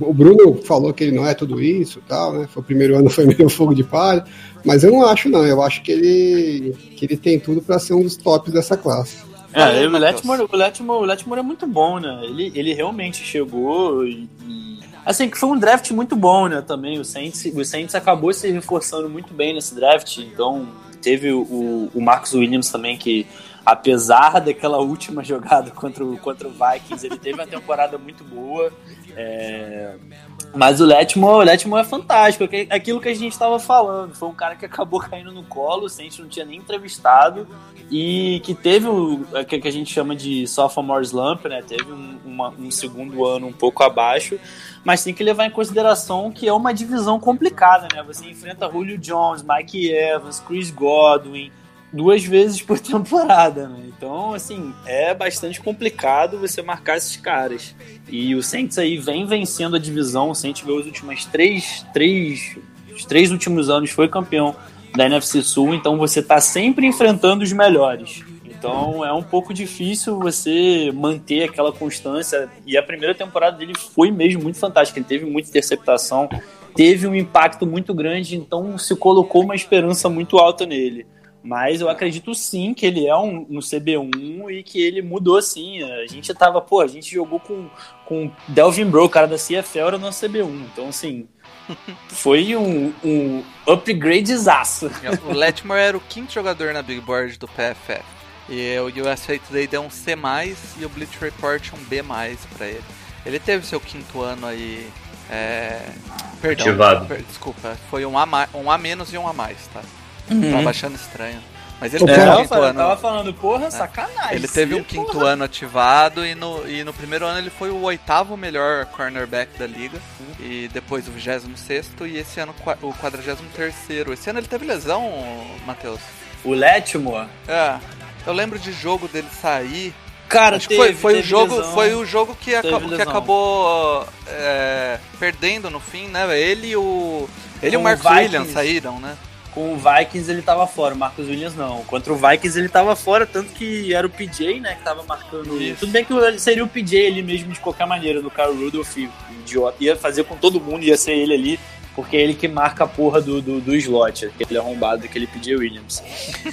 o Bruno falou que ele não é tudo isso, tal, né? Foi o primeiro ano foi meio fogo de palha, mas eu não acho não. Eu acho que ele que ele tem tudo para ser um dos tops dessa classe. É, o Letmore, o, Letmore, o Letmore é muito bom, né? Ele, ele realmente chegou e, e, Assim, que foi um draft muito bom, né? Também o Saints, o Saints acabou se reforçando muito bem nesse draft. Então, teve o, o Marcus Williams também, que apesar daquela última jogada contra o, contra o Vikings, ele teve uma temporada muito boa. É... Mas o Letmore, o Letmore é fantástico, é aquilo que a gente estava falando. Foi um cara que acabou caindo no colo, a gente não tinha nem entrevistado, e que teve o que a gente chama de sophomore slump, né? Teve um, uma, um segundo ano um pouco abaixo, mas tem que levar em consideração que é uma divisão complicada, né? Você enfrenta Julio Jones, Mike Evans, Chris Godwin, duas vezes por temporada, né? Então, assim, é bastante complicado você marcar esses caras. E o Saints aí vem vencendo a divisão. O Saints ganhou os últimos três, três, os três últimos anos foi campeão da NFC Sul, então você tá sempre enfrentando os melhores. Então é um pouco difícil você manter aquela constância. E a primeira temporada dele foi mesmo muito fantástica. Ele teve muita interceptação, teve um impacto muito grande, então se colocou uma esperança muito alta nele. Mas eu acredito sim que ele é um, um CB1 e que ele mudou sim. A gente tava, pô, a gente jogou com, com Delvin Bro, cara da CFL, era no CB1. Então, assim, foi um, um upgradezaço. O Letmore era o quinto jogador na Big Board do PFF. E o USA Today deu um C+, e o Bleach Report um B+, pra ele. Ele teve seu quinto ano aí... É... Perdão, per, desculpa, foi um A, um a menos e um A mais, tá? Uhum. Tava achando estranho. Mas ele teve é, um quinto ano. tava falando, porra, é. sacanagem. Ele teve um quinto porra. ano ativado e no, e no primeiro ano ele foi o oitavo melhor cornerback da liga. Uhum. E depois o 26 e esse ano o 43 Esse ano ele teve lesão, Matheus? O Letmore? É. Eu lembro de jogo dele sair. Cara, Acho teve, foi, foi o jogo, lesão. foi o jogo que, acabou, que acabou é, perdendo no fim, né? Ele e o ele e o Marcos Williams saíram, né? Com o Vikings ele tava fora, o Marcos Williams não. Contra o Vikings ele tava fora, tanto que era o PJ, né, que tava marcando. Isso. Tudo bem que seria o PJ ali mesmo de qualquer maneira, do Carl Rudolph, idiota. Ia fazer com todo mundo, ia ser ele ali, porque é ele que marca a porra do, do, do slot, aquele arrombado, aquele PJ Williams.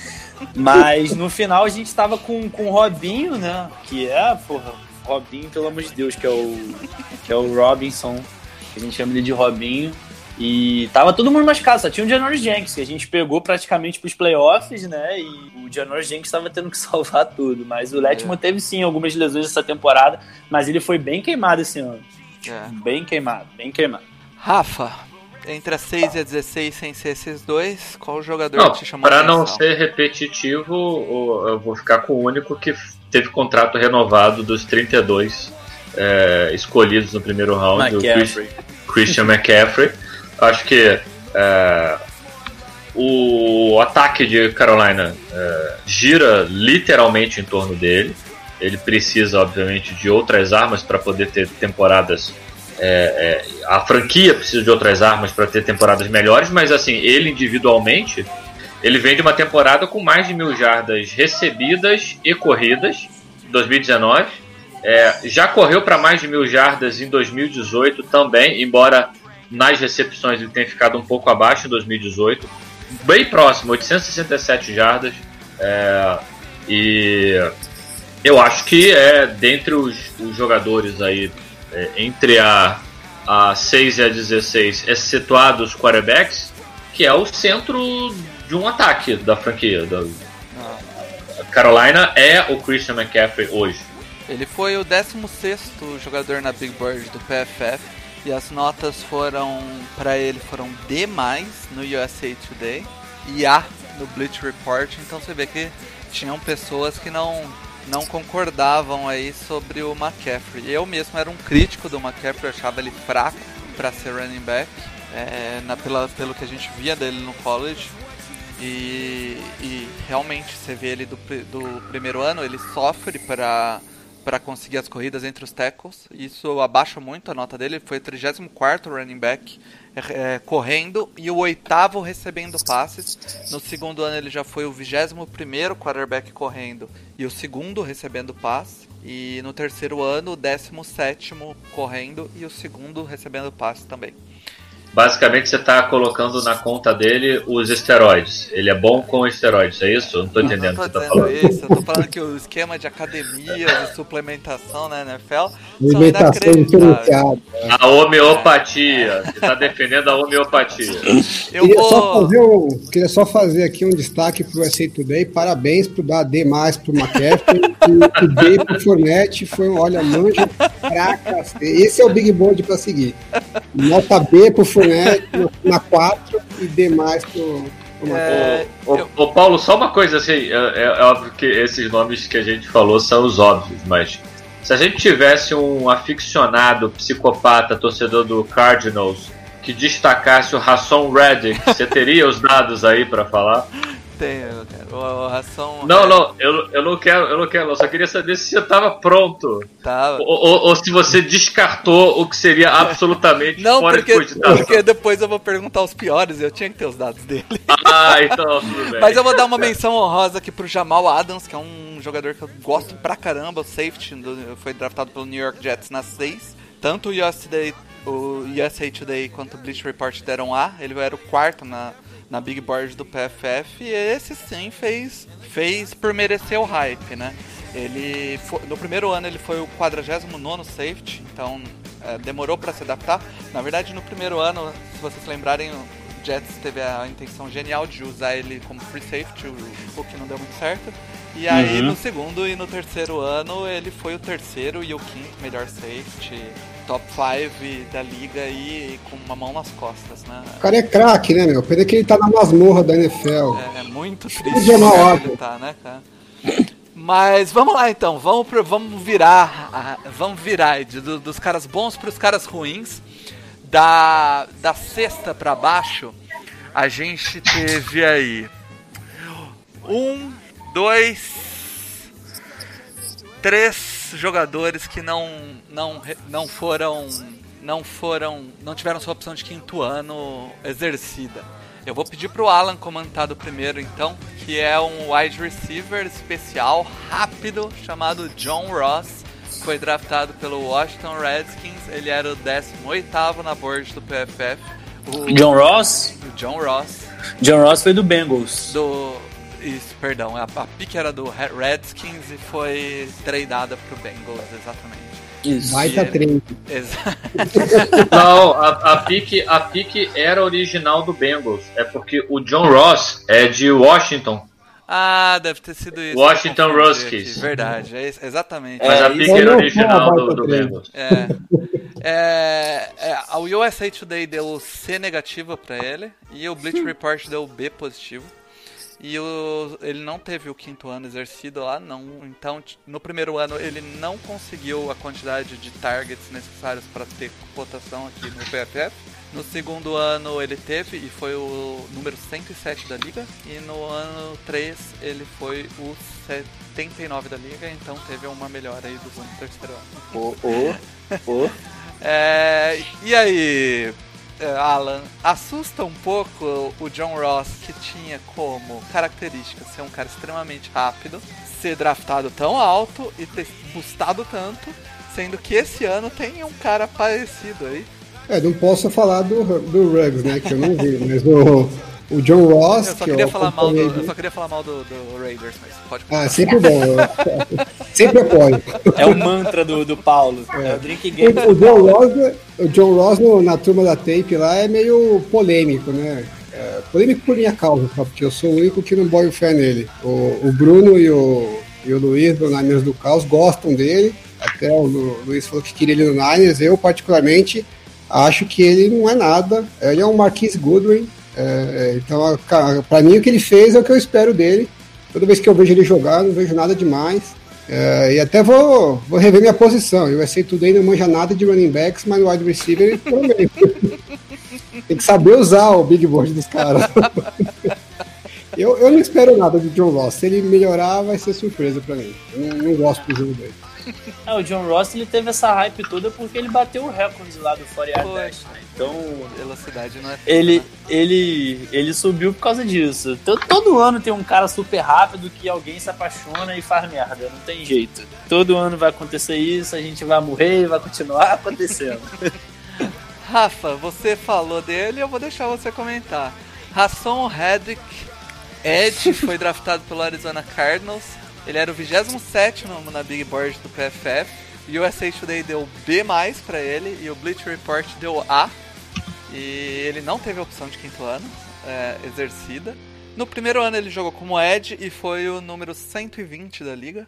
Mas no final a gente tava com, com o Robinho, né, que é, porra, Robinho, pelo amor de Deus, que é o, que é o Robinson, a gente chama ele de Robinho. E tava todo mundo machucado, só tinha o Janoris Jenks, que a gente pegou praticamente pros playoffs, né? E o Janoris Jenks tava tendo que salvar tudo. Mas o Letman é. teve sim algumas lesões essa temporada, mas ele foi bem queimado esse ano. É. Bem queimado, bem queimado. Rafa, entre a 6 e a 16, sem ser esses dois, qual jogador não, te chamou Pra não ser repetitivo, eu vou ficar com o único que teve contrato renovado dos 32 é, escolhidos no primeiro round, McCaffrey. o Christian McCaffrey. Acho que é, o ataque de Carolina é, gira literalmente em torno dele. Ele precisa, obviamente, de outras armas para poder ter temporadas. É, é, a franquia precisa de outras armas para ter temporadas melhores, mas assim, ele individualmente, ele vem de uma temporada com mais de mil jardas recebidas e corridas, 2019. É, já correu para mais de mil jardas em 2018 também, embora nas recepções ele tem ficado um pouco abaixo em 2018. Bem próximo, 867 jardas. É, e eu acho que é dentre os, os jogadores aí, é, entre a, a 6 e a 16, excetuado os quarterbacks, que é o centro de um ataque da franquia. Da, Carolina é o Christian McCaffrey hoje. Ele foi o 16 jogador na Big Board do PFF e as notas foram para ele foram D+ no USA Today e A no Bleach Report. Então você vê que tinham pessoas que não não concordavam aí sobre o McCaffrey. Eu mesmo era um crítico do McCaffrey, achava ele fraco para ser running back, é, na, pela, pelo que a gente via dele no college. E, e realmente você vê ele do, do primeiro ano, ele sofre para para conseguir as corridas entre os tackles. Isso abaixa muito a nota dele. Foi o 34 running back é, correndo e o oitavo recebendo passes. No segundo ano ele já foi o 21 primeiro quarterback correndo e o segundo recebendo passe. E no terceiro ano, o 17 correndo e o segundo recebendo passe também. Basicamente, você está colocando na conta dele os esteroides. Ele é bom com esteroides, é isso? Eu não estou entendendo o que você está falando. Isso. Eu tô falando que o esquema de academia, de suplementação na NFL Alimentação diferenciada. A homeopatia. Você está defendendo a homeopatia. Eu queria, vou... só fazer um, queria só fazer aqui um destaque pro USA Today. Parabéns por dar D mais pro McCaffrey e o D pro Fournette. Foi um olha manja pra cacete. Esse é o Big Board pra seguir. Nota B pro Fournette na 4 e D mais pro. É, Ô, eu- ô, Paulo, só uma coisa assim, é, é- é óbvio que esses nomes que a gente falou são os óbvios, mas se a gente tivesse um aficionado, psicopata, torcedor do Cardinals, que destacasse o Rasson Reddick, você teria os dados aí pra falar? Tenho, ração. Não, não, eu, eu não quero, eu não quero, eu só queria saber se você tava pronto. Tá. Ou, ou- ou se você descartou o que seria absolutamente Não, fora porque, de cogitação. porque depois eu vou perguntar os piores eu tinha que ter os dados dele. Ah, então tudo bem. Mas eu vou dar uma menção honrosa aqui pro Jamal Adams, que é um jogador que eu gosto pra caramba, o safety, foi draftado pelo New York Jets na 6. Tanto o Today, o USA Today quanto o Bleach Report deram A, ele era o quarto na, na Big Board do PFF, e esse sim fez, fez por merecer o hype, né? Ele fo- no primeiro ano ele foi o 49 safety, então é, demorou pra se adaptar. Na verdade, no primeiro ano, se vocês lembrarem, o Jets teve a intenção genial de usar ele como free safety, o, o que não deu muito certo. E aí Uhum. no segundo e no terceiro ano ele foi o terceiro e o quinto melhor safety, top 5 da liga e com uma mão nas costas, né? O cara é craque, né, meu? Pena que ele tá na masmorra da NFL. É, é muito triste como Adams. ele tá, né, cara? Mas vamos lá então, vamos, pro, vamos virar, vamos virar de- do- dos caras bons para os caras ruins. Da, da sexta para baixo, a gente teve aí um, dois, três jogadores que não, não, não foram, não foram, não tiveram sua opção de quinto ano exercida. Eu vou pedir pro Alan comentar do primeiro então, que é um wide receiver especial rápido chamado John Ross. Foi draftado pelo Washington Redskins, ele era o 18º na board do PFF. O, John Ross? o John Ross John Ross foi do Bengals. do. Isso, perdão. A, a pick era do Re- Redskins e foi tradeada pro Bengals, exatamente. Isso. Baita ele- Não, a, a, pique, a pique era original do Bengals. É porque o John Ross é de Washington. ah, deve ter sido isso. Washington Ruskies. Verdade, é exatamente. Mas É, a pique era original do, do Bengals. É. É, é, a USA Today deu C negativa pra ele e o Bleach Report deu B positivo. E o, ele não teve o quinto ano exercido lá, não. Então, no primeiro ano ele não conseguiu a quantidade de targets necessários para ter cotação aqui no PFF. No segundo ano ele teve e foi o número 107 da liga. E no ano 3 ele foi o 79 da liga, então teve uma melhora aí do ano terceiro ano. Ô, ô, ô. É, e aí, Alan, assusta um pouco o John Ross, que tinha como característica ser um cara extremamente rápido, ser draftado tão alto e ter custado tanto, sendo que esse ano tem um cara parecido aí. É, não posso falar do, do Ruggs, né? Que eu não vi, mas o, o John Ross. Eu só que queria eu falar mal do, eu só queria falar mal do, do Raiders, mas pode Ah, continuar. sempre bom. eu- sempre apoio. É o mantra do, do Paulo. É, o drink game. O, o John Ross, o John Ross no- na turma da tape lá é meio polêmico, né? É, polêmico por minha causa, tá? porque eu sou o único que não boio fé nele. O, o Bruno e o, e o Luiz do Niners do Caos gostam dele. Até o Lu- Luiz falou que queria ele no Niners. Eu, particularmente, acho que ele não é nada. Ele é um Marquise Goodwin. É, é, então, a ca- pra mim, o que ele fez é o que eu espero dele. Toda vez que eu vejo ele jogar, não vejo nada demais. É, e até vou, vou rever minha posição. Eu sei tudo aí, não manja nada de running backs, mas no wide receiver bem. Tem que saber usar o big board dos caras. eu, eu não espero nada do John Ross. Se ele melhorar, vai ser surpresa pra mim. Eu não, não gosto do jogo dele. É, o John Ross ele teve essa hype toda porque ele bateu o recorde lá do 40 Foi. Dash, né? Então, Velocidade não é. ele, né? ele, ele subiu por causa disso. To- Todo ano tem um cara super rápido que alguém se apaixona e faz merda, não tem jeito. Todo ano vai acontecer isso, a gente vai morrer e vai continuar acontecendo. Rafa, você falou dele, eu vou deixar você comentar. Rasson Reddick Edge foi draftado pelo Arizona Cardinals. Ele era o 27 no, na Big Board do PFF. O USA Today deu B pra ele e o Bleacher Report deu A. E ele não teve a opção de quinto ano é, exercida. No primeiro ano ele jogou como Edge e foi o número 120 da liga.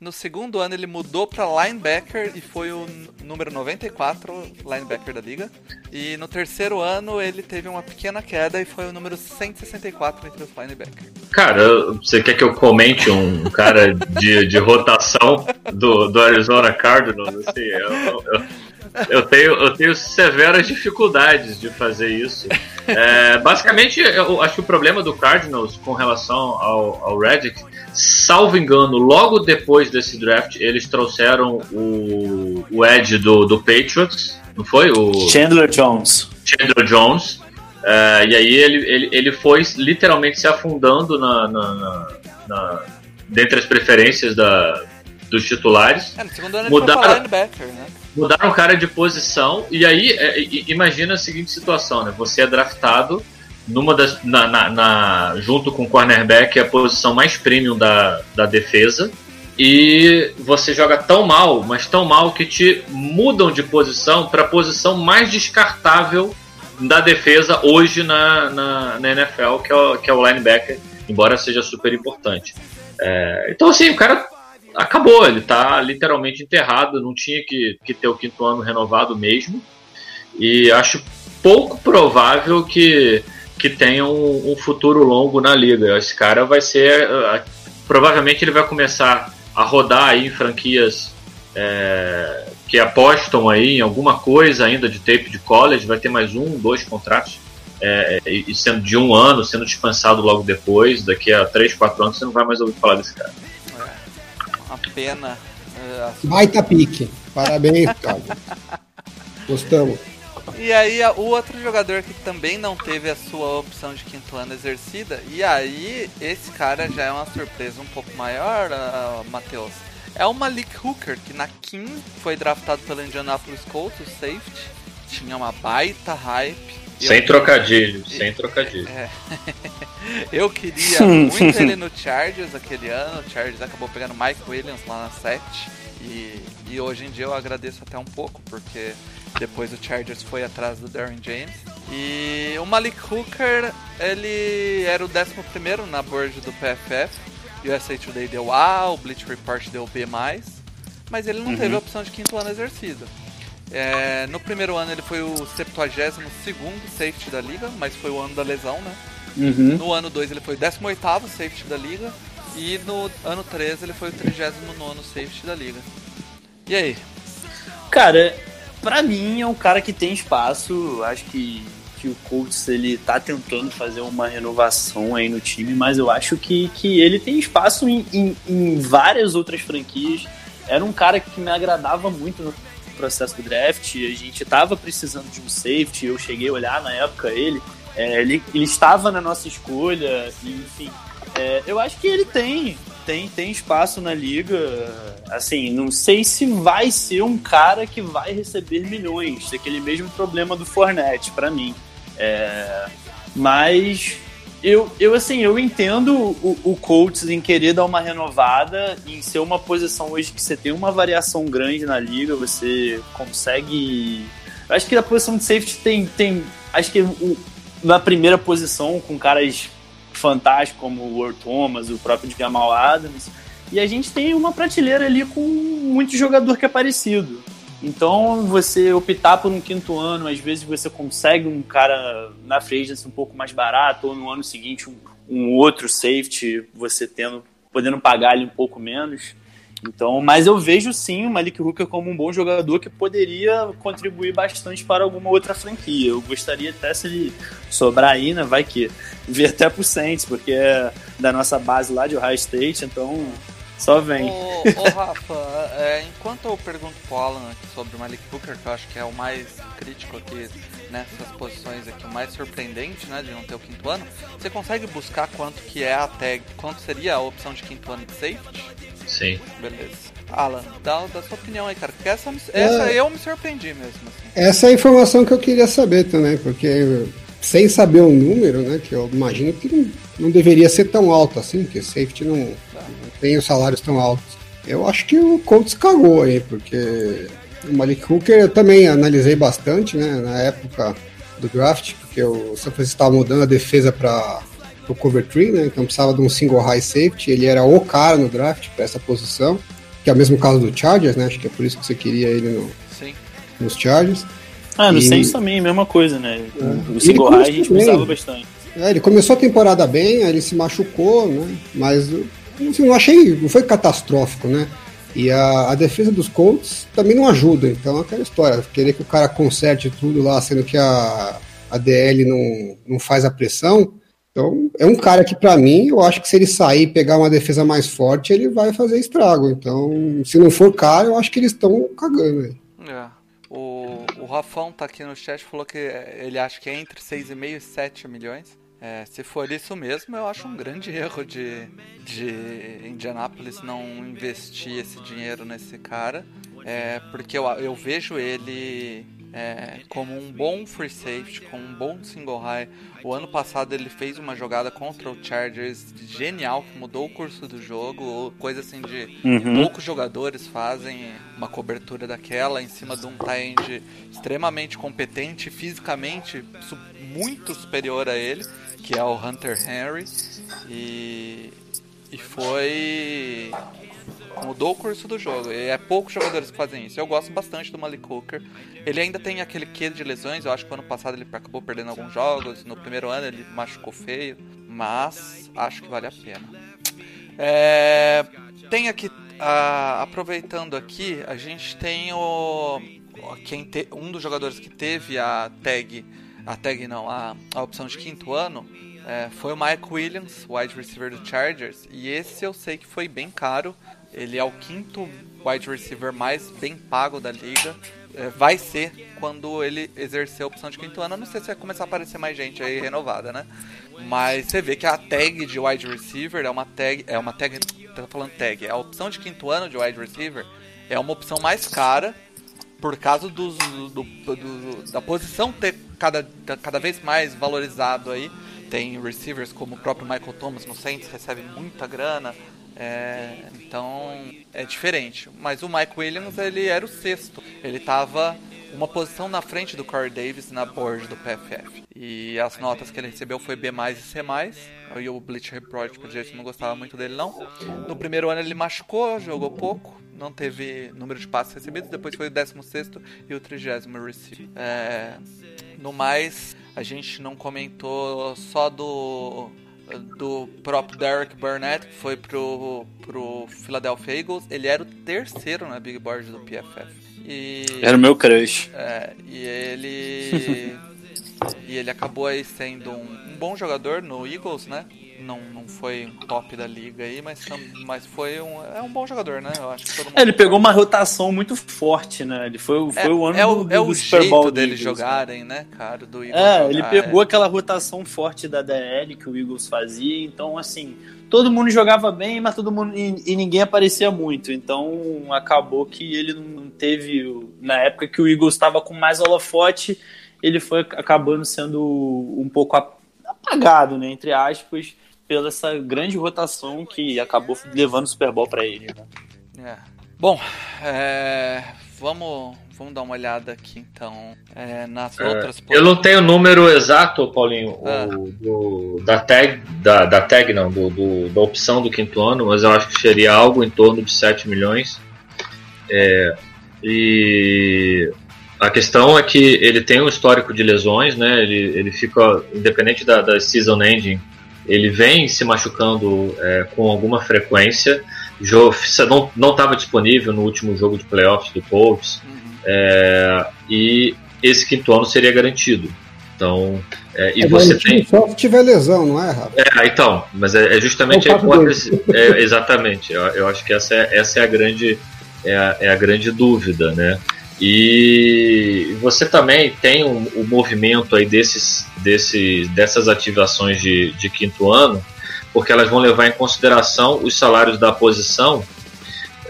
No segundo ano ele mudou para linebacker e foi o número 94 linebacker da liga. E no terceiro ano ele teve uma pequena queda e foi o número 164 entre os linebackers. Cara, você quer que eu comente um cara de, de rotação do, do Arizona Cardinals? Assim, eu, eu- eu tenho, eu tenho severas dificuldades de fazer isso. É, basicamente, eu acho que o problema do Cardinals com relação ao, ao Reddick, salvo engano, logo depois desse draft, eles trouxeram o, o Edge do, do Patriots, não foi? O, Chandler Jones. Chandler Jones. É, e aí ele, ele, ele foi literalmente se afundando na, na, na, na- dentre as preferências da, dos titulares. É, no segundo ano Mudaram- linebacker, né? Mudaram o cara de posição e aí é, imagina a seguinte situação, né? Você é draftado numa das, na, na- na- junto com o cornerback, é a posição mais premium da, da defesa. E você joga tão mal, mas tão mal que te mudam de posição para a posição mais descartável da defesa hoje na, na, na NFL, que é, o, que é o linebacker, embora seja super importante. É, então, assim, o cara acabou, ele tá literalmente enterrado, não tinha que, que ter o quinto ano renovado mesmo. E acho pouco provável que, que tenha um, um futuro longo na liga. Esse cara vai ser. ah, Provavelmente ele vai começar a rodar aí em franquias é, que apostam aí em alguma coisa ainda de tape de college, vai ter mais um, dois contratos. é, e e sendo de um ano, sendo dispensado logo depois, daqui a três, quatro anos, você não vai mais ouvir falar desse cara. Uma pena. é, Baita pique. Parabéns, Thiago. Gostamos. E aí o outro jogador que também não teve a sua opção de quinto ano exercida, e aí esse cara já é uma surpresa um pouco maior, ah, Matheus. É o Malik Hooker, que na 15 foi draftado pelo Indianapolis Colts, o safety. Tinha uma baita hype. Sem Eu- trocadilho, sem trocadilho. Eu queria muito ele no Chargers aquele ano. O Chargers acabou pegando Mike Williams lá na 7. E, e hoje em dia eu agradeço até um pouco, porque depois o Chargers foi atrás do Darren James. E o Malik Hooker, ele era o 11 na board do PFF. O USA Today deu A, o Bleach Report deu B+, mas ele não teve a opção de quinto ano exercido. É, no primeiro ano ele foi o 72º safety da liga, mas foi o ano da lesão, né? Uhum. No ano 2 ele foi o 18º safety da liga. E no ano 3 ele foi o 39º safety da liga. E aí? Cara, pra mim é um cara que tem espaço. Acho que, que o Colts ele tá tentando fazer uma renovação aí no time, mas eu acho que, que ele tem espaço em, em, em várias outras franquias. Era um cara que me agradava muito no processo do draft. A gente tava precisando de um safety. Eu cheguei a olhar na época ele. É, ele, ele estava na nossa escolha, enfim. É, eu acho que ele tem, tem, tem espaço na liga. Assim, não sei se vai ser um cara que vai receber milhões. Aquele mesmo problema do Fornette, para mim. É, mas eu, eu, assim, eu entendo o, o Colts em querer dar uma renovada, em ser uma posição hoje que você tem uma variação grande na liga, você consegue. Eu acho que a posição de safety tem. tem acho que o, na primeira posição, com caras fantásticos como o Earl Thomas, o próprio Jamal Adams. E a gente tem uma prateleira ali com muito jogador que é parecido. Então, você optar por um quinto ano, às vezes você consegue um cara na agency um pouco mais barato, ou no ano seguinte um, um outro safety, você tendo, podendo pagar ele um pouco menos. Então, mas eu vejo sim o Malik Hooker como um bom jogador que poderia contribuir bastante para alguma outra franquia. Eu gostaria até se ele sobrar aí, né? Vai que vir até pro Saints, porque é da nossa base lá de Ohio State, então Só vem. Ô, ô Rafa, é, enquanto eu pergunto pro Alan aqui sobre o Malik Hooker, que eu acho que é o mais crítico aqui nessas posições aqui, o mais surpreendente, né, de não ter o quinto ano, você consegue buscar quanto que é a tag, quanto seria a opção de quinto ano de safety? Sim. Beleza. Alan, dá, dá sua opinião aí, cara, porque essa, essa É. eu me surpreendi mesmo, assim. Essa é a informação que eu queria saber também, porque sem saber o número, né, que eu imagino que não, não deveria ser tão alto assim, porque safety não, não tem os salários tão altos. Eu acho que o Colts cagou aí, porque o Malik Hooker eu também analisei bastante, né, na época do draft, porque o San Francisco estava mudando a defesa para o cover 3, né, então precisava de um single high safety, ele era o cara no draft para essa posição, que é o mesmo caso do Chargers, né, acho que é por isso que você queria ele no, Sim. nos Chargers. Ah, no E- Saints também, mesma coisa, né? É. O single Ele high a gente usava bem. bastante. É, ele começou a temporada bem, aí ele se machucou, né? Mas não achei, não foi catastrófico, né? E a, a defesa dos Colts também não ajuda, então aquela história, querer que o cara conserte tudo lá, sendo que a, a DL não, não faz a pressão. Então, é um cara que, pra mim, eu acho que se ele sair e pegar uma defesa mais forte, ele vai fazer estrago. Então, se não for cara, eu acho que eles estão cagando. É. O, o Rafão tá aqui no chat falou que ele acha que é entre 6,5 e 7 milhões. É, se for isso mesmo, eu acho um grande erro de, de Indianapolis não investir esse dinheiro nesse cara. É, porque eu, eu vejo ele é, como um bom free safety, como um bom single high. O ano passado ele fez uma jogada contra o Chargers genial, que mudou o curso do jogo, coisa assim de Uhum. poucos jogadores fazem uma cobertura daquela em cima de um tight extremamente competente, fisicamente muito superior a ele, que é o Hunter Henry. E, e foi. Mudou o curso do jogo. E é poucos jogadores que fazem isso. Eu gosto bastante do Malik Hooker. Ele ainda tem aquele quê de lesões. Eu acho que ano passado ele acabou perdendo alguns jogos. No primeiro ano ele machucou feio. Mas acho que vale a pena. É, tem aqui, aproveitando aqui, a gente tem o quem te- um dos jogadores que teve a tag, a tag não, a, a opção de quinto ano é, foi o Mike Williams, wide receiver do Chargers, e esse eu sei que foi bem caro. Ele é o quinto wide receiver mais bem pago da liga. É, vai ser quando ele exercer a opção de quinto ano. Não sei se vai começar a aparecer mais gente aí renovada, né? Mas você vê que a tag de wide receiver é uma tag. É uma tag. Tá falando tag. A opção de quinto ano de wide receiver é uma opção mais cara por causa dos, do, do- da posição ter cada, cada vez mais valorizado aí. Tem receivers como o próprio Michael Thomas no Saints, recebe muita grana. É, então é diferente. Mas o Mike Williams ele era o sexto. Ele tava uma posição na frente do Corey Davis na board do PFF. E as notas que ele recebeu foi B e C+. E o Bleacher Report, por jeito, não gostava muito dele não. No primeiro ano ele machucou, jogou pouco, não teve número de passes recebidos, depois foi o 16º e o 30º receiver. É, no mais, a gente não comentou só do do próprio Derek Burnett, que foi pro, pro Philadelphia Eagles. Ele era o terceiro na Big Board do PFF. E, Era o meu crush. é, e ele. e ele acabou aí sendo um, um bom jogador no Eagles, né? Não, não foi um top da liga aí, mas, mas foi um. É um bom jogador, né? Eu acho. É, ele pegou uma rotação muito forte, né? Ele foi, foi é, o ano é do, o, é do o Super Bowl jeito do deles né? jogarem, né, cara? Do Eagles É, jogar, ele pegou aquela rotação forte da DL que o Eagles fazia, então assim, todo mundo jogava bem, mas todo mundo e, e ninguém aparecia muito. Então acabou que ele não teve na época que o Eagles estava com mais holofote, ele foi acabando sendo um pouco ap- apagado, né, entre aspas, pela essa grande rotação que acabou levando o Super Bowl para ele. né? É. Bom, é, vamos, vamos dar uma olhada aqui então é, nas outras Eu não tenho o número exato, Paulinho, o- Ah. do- da tag, da, da tag não, do, do- da opção do quinto ano, mas eu acho que seria algo em torno de 7 milhões. É, e a questão é que ele tem um histórico de lesões, né? Ele, ele fica, independente da, da season ending, ele vem se machucando é, com alguma frequência. Jo- não não estava disponível no último jogo de playoffs do Colts. Uhum. É, e esse quinto ano seria garantido. Então, é, e você tem. Só se tiver lesão, não é, Rafa? É, então, mas é, é justamente a hipótese. É, exatamente. Eu, eu, acho que essa é, essa é a grande é a, é a grande dúvida, né? E você também tem o um, um movimento aí desses, desses, dessas ativações de, de quinto ano, porque elas vão levar em consideração os salários da posição,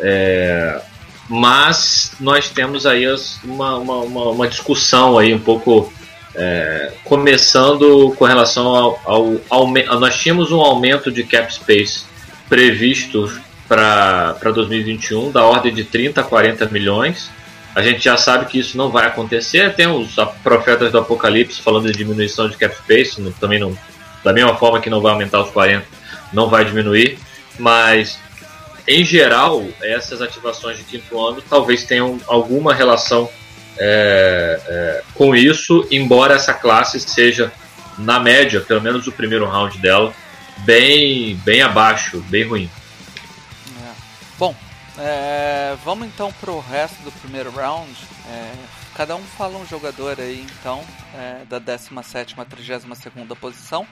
é, mas nós temos aí uma, uma, uma, uma discussão aí um pouco é, começando com relação ao, ao, ao, Nós tínhamos um aumento de cap space previsto para 2021 da ordem de 30 a 40 milhões. A gente já sabe que isso não vai acontecer. Tem os profetas do Apocalipse falando de diminuição de cap space, também não, da mesma forma que não vai aumentar os 40, não vai diminuir. Mas, em geral, essas ativações de quinto ano talvez tenham alguma relação é, é, com isso, embora essa classe seja, na média, pelo menos o primeiro round dela, bem, bem abaixo, bem ruim. É, vamos então pro resto do primeiro round. É, cada um fala um jogador aí então é, da 17 a 32 posição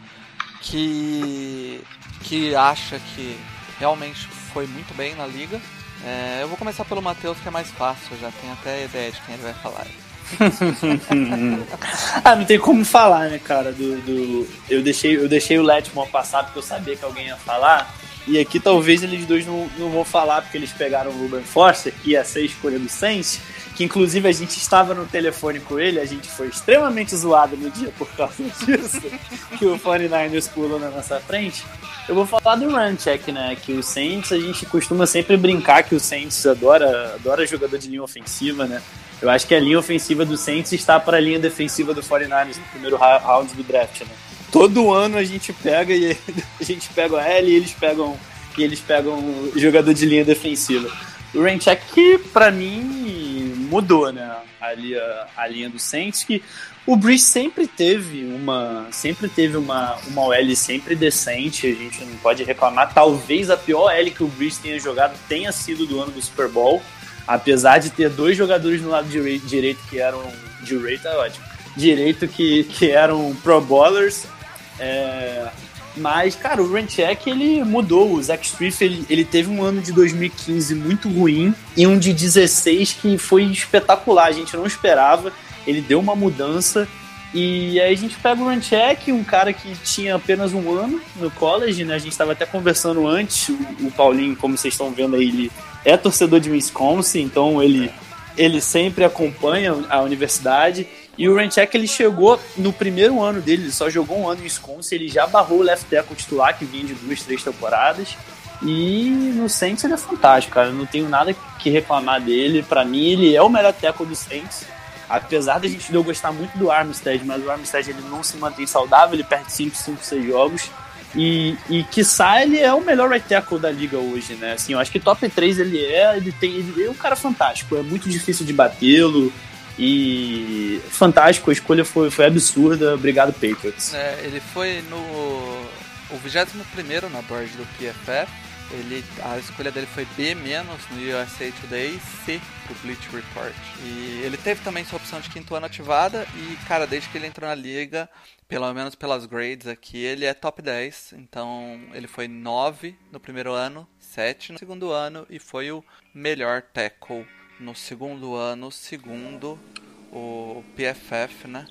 que, que acha que realmente foi muito bem na liga. É, eu vou começar pelo Matheus, que é mais fácil, já tenho até ideia de quem ele vai falar. ah, não tem como falar, né, cara? Do, do... Eu, deixei, eu deixei o Letmore passar porque eu sabia que alguém ia falar. E aqui talvez eles dois não, não vão falar porque eles pegaram o Ruben Foster, que ia ser escolha do Saints, que inclusive a gente estava no telefone com ele, a gente foi extremamente zoado no dia por causa disso, que o 49ers pulou na nossa frente. Eu vou falar do Runcheck, né? Que o Saints, a gente costuma sempre brincar que o Saints adora, adora jogador de linha ofensiva, né? Eu acho que a linha ofensiva do Saints está para a linha defensiva do 49ers no primeiro round do draft, né? Todo ano a gente pega e a gente pega o L e eles pegam e eles pegam jogador de linha defensiva. O Raincheck que para mim mudou, né? Ali a, a linha do Saints que o Breeze sempre teve uma sempre teve uma uma OL sempre decente, a gente não pode reclamar. Talvez a pior L que o Breeze tenha jogado tenha sido do ano do Super Bowl, apesar de ter dois jogadores no lado direito que eram direito é ótimo. Direito que, que eram Pro Bowlers é, mas, cara, o Ranchek, ele mudou. O Zach Striff, ele, ele teve um ano de 2015 muito ruim e um de 16 que foi espetacular. A gente não esperava. Ele deu uma mudança. E aí a gente pega o Ranchek, um cara que tinha apenas um ano no college, né? A gente estava até conversando antes. O, o Paulinho, como vocês estão vendo aí, ele é torcedor de Wisconsin, então ele, ele sempre acompanha a universidade. E o Ranchek, ele chegou no primeiro ano dele, ele só jogou um ano em Wisconsin, ele já barrou o left tackle titular, que vinha de duas, três temporadas. E no Saints ele é fantástico, cara. Eu não tenho nada que reclamar dele. Para mim, ele é o melhor tackle do Saints. Apesar da gente eu gostar muito do Armstead, mas o Armstead ele não se mantém saudável, ele perde 5, 5, 6 jogos. E, e quiçá ele é o melhor right tackle da liga hoje, né? Assim, eu acho que top 3 ele é, ele tem. Ele é um cara fantástico, é muito difícil de batê-lo. E fantástico, a escolha foi, foi absurda. Obrigado, Patriots. É, ele foi no o 21 na board do PFF. Ele, a escolha dele foi B- no USA Today, C pro Bleach Report. E ele teve também sua opção de quinto ano ativada e, cara, desde que ele entrou na liga, pelo menos pelas grades aqui, ele é top 10. Então, ele foi 9 no primeiro ano, 7 no segundo ano e foi o melhor tackle no segundo ano, segundo o PFF, né?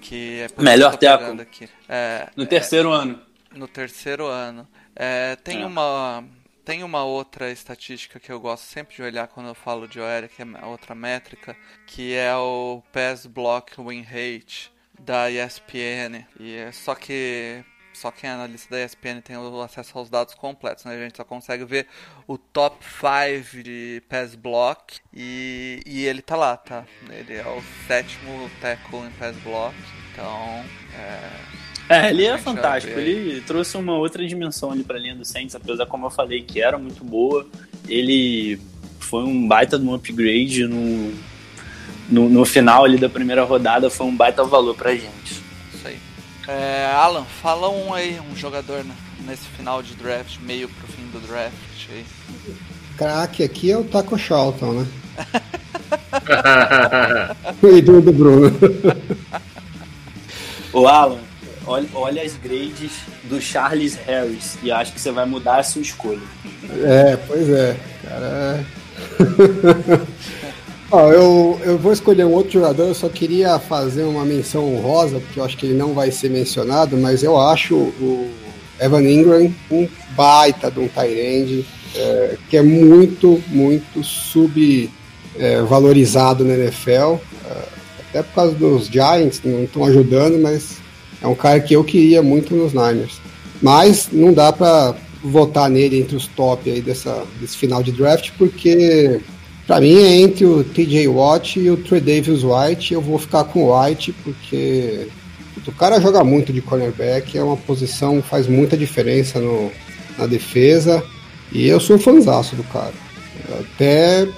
Que é melhor tackle aqui. É, no terceiro é, ano. No terceiro ano. É, tem é. uma tem uma outra estatística que eu gosto sempre de olhar quando eu falo de OL, que é outra métrica, que é o Pass Block Win Rate da ESPN. E é só que só quem é analista da ESPN tem o acesso aos dados completos, né? A gente só consegue ver o top 5 de pass block e, e ele tá lá, tá? Ele é o sétimo tackle em pass block, então é... É, ele é fantástico. Ele trouxe uma outra dimensão ali pra linha do Saints, apesar, como eu falei, que era muito boa. Ele foi um baita de um upgrade no, no, no final ali da primeira rodada, foi um baita valor pra gente. É, Alan, fala um aí, um jogador né, nesse final de draft, meio pro fim do draft aí. Crack aqui é o Taco Charlton, né? o ídolo do Bruno. O Alan, olha, olha as grades do Charles Harris e acho que você vai mudar a sua escolha. É, pois é. Cara. Ó, eu, eu vou escolher um outro jogador, eu só queria fazer uma menção honrosa, porque eu acho que ele não vai ser mencionado, mas eu acho o Evan Ingram um baita de um Tyrande, é, que é muito, muito subvalorizado é, na NFL. É, até por causa dos Giants, não estão ajudando, mas é um cara que eu queria muito nos Niners. Mas não dá para votar nele entre os top aí dessa, desse final de draft, porque para mim é entre o TJ Watt e o Trey Davis White. Eu vou ficar com o White porque o cara joga muito de cornerback, é uma posição faz muita diferença no, na defesa. E eu sou fãzaço do cara. Até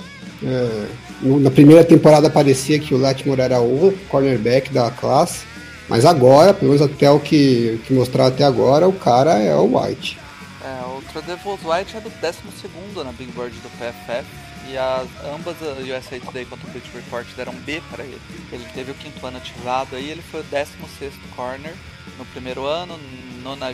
é, na primeira temporada parecia que o Letmore era o cornerback da classe. Mas agora, pelo menos até o que, que mostraram até agora, o cara é o White. É, o Tradevos White é do 12 na Big Board do PFF e as, ambas a USA Today quanto o British Report deram B para ele. Ele teve o quinto ano ativado aí, ele foi o 16 corner no primeiro ano, 90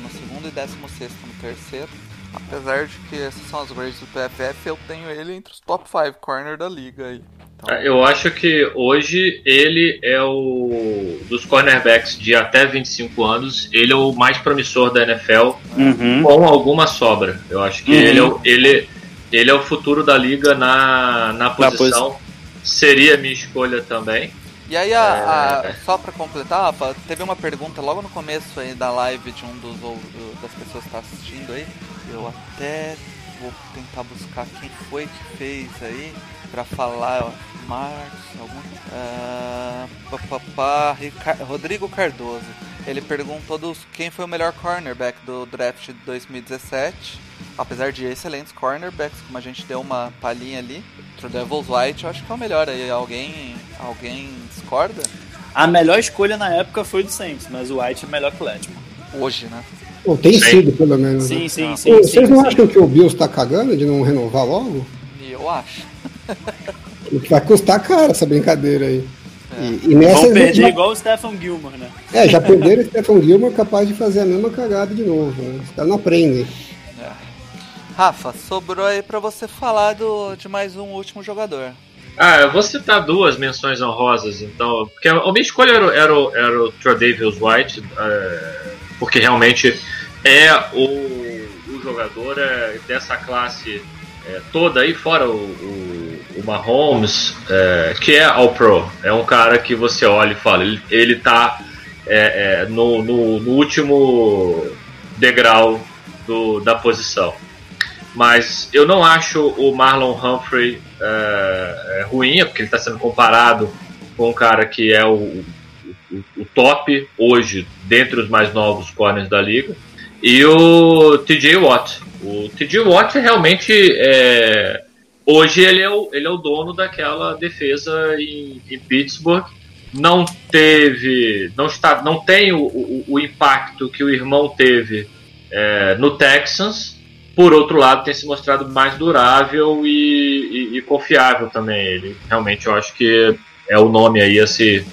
no segundo e 16 no terceiro. Apesar de que essas são as grades do PFF, eu tenho ele entre os top 5 corner da liga aí. Então... Eu acho que hoje ele é o dos cornerbacks de até 25 anos, ele é o mais promissor da NFL uhum. com alguma sobra. Eu acho que uhum. ele, é o, ele, ele é o futuro da liga na, na posição. Na Seria minha escolha também. E aí, a, a, só para completar, Rafa, teve uma pergunta logo no começo aí da live de um dos das pessoas que está assistindo aí. Eu até vou tentar buscar quem foi que fez aí para falar. Marcos, algum. Uh, papapá, Rodrigo Cardoso. Ele perguntou dos, quem foi o melhor cornerback do draft de 2017. Apesar de excelentes cornerbacks, como a gente deu uma palhinha ali. O Devils White eu acho que é o melhor aí. Alguém, alguém discorda? A melhor escolha na época foi do Saints, mas o White é melhor que o Letman. Hoje, né? Ou tem sido, pelo menos. Sim, né? sim, sim. Vocês sim, não sim. acham que o Bills tá cagando de não renovar logo? Eu acho. Vai custar caro essa brincadeira aí. É. E, e nessa Vão perder já... igual o Stephen Gilmore, né? É, já perderam o Stephen Gilmore capaz de fazer a mesma cagada de novo. Né? Os caras não aprendem. Rafa, sobrou aí pra você falar do, de mais um último jogador. Ah, eu vou citar duas menções honrosas, então. Porque a minha escolha era, era, era o Tredavious White, é, porque realmente é o, o jogador é, dessa classe é, toda aí, fora o, o, o Mahomes, é, que é All Pro. É um cara que você olha e fala, ele, ele tá é, é, no, no, no, último degrau do, da posição. Mas eu não acho o Marlon Humphrey é, ruim, porque ele está sendo comparado com um cara que é o, o, o top hoje, dentre os mais novos corners da liga. E o TJ Watt. O TJ Watt realmente é, hoje ele é, o, ele é o dono daquela defesa em, em Pittsburgh. Não teve, não está, não tem o, o, o impacto que o irmão teve é, no Texans. Por outro lado, tem se mostrado mais durável e, e, e confiável também. Ele realmente eu acho que é o nome aí a se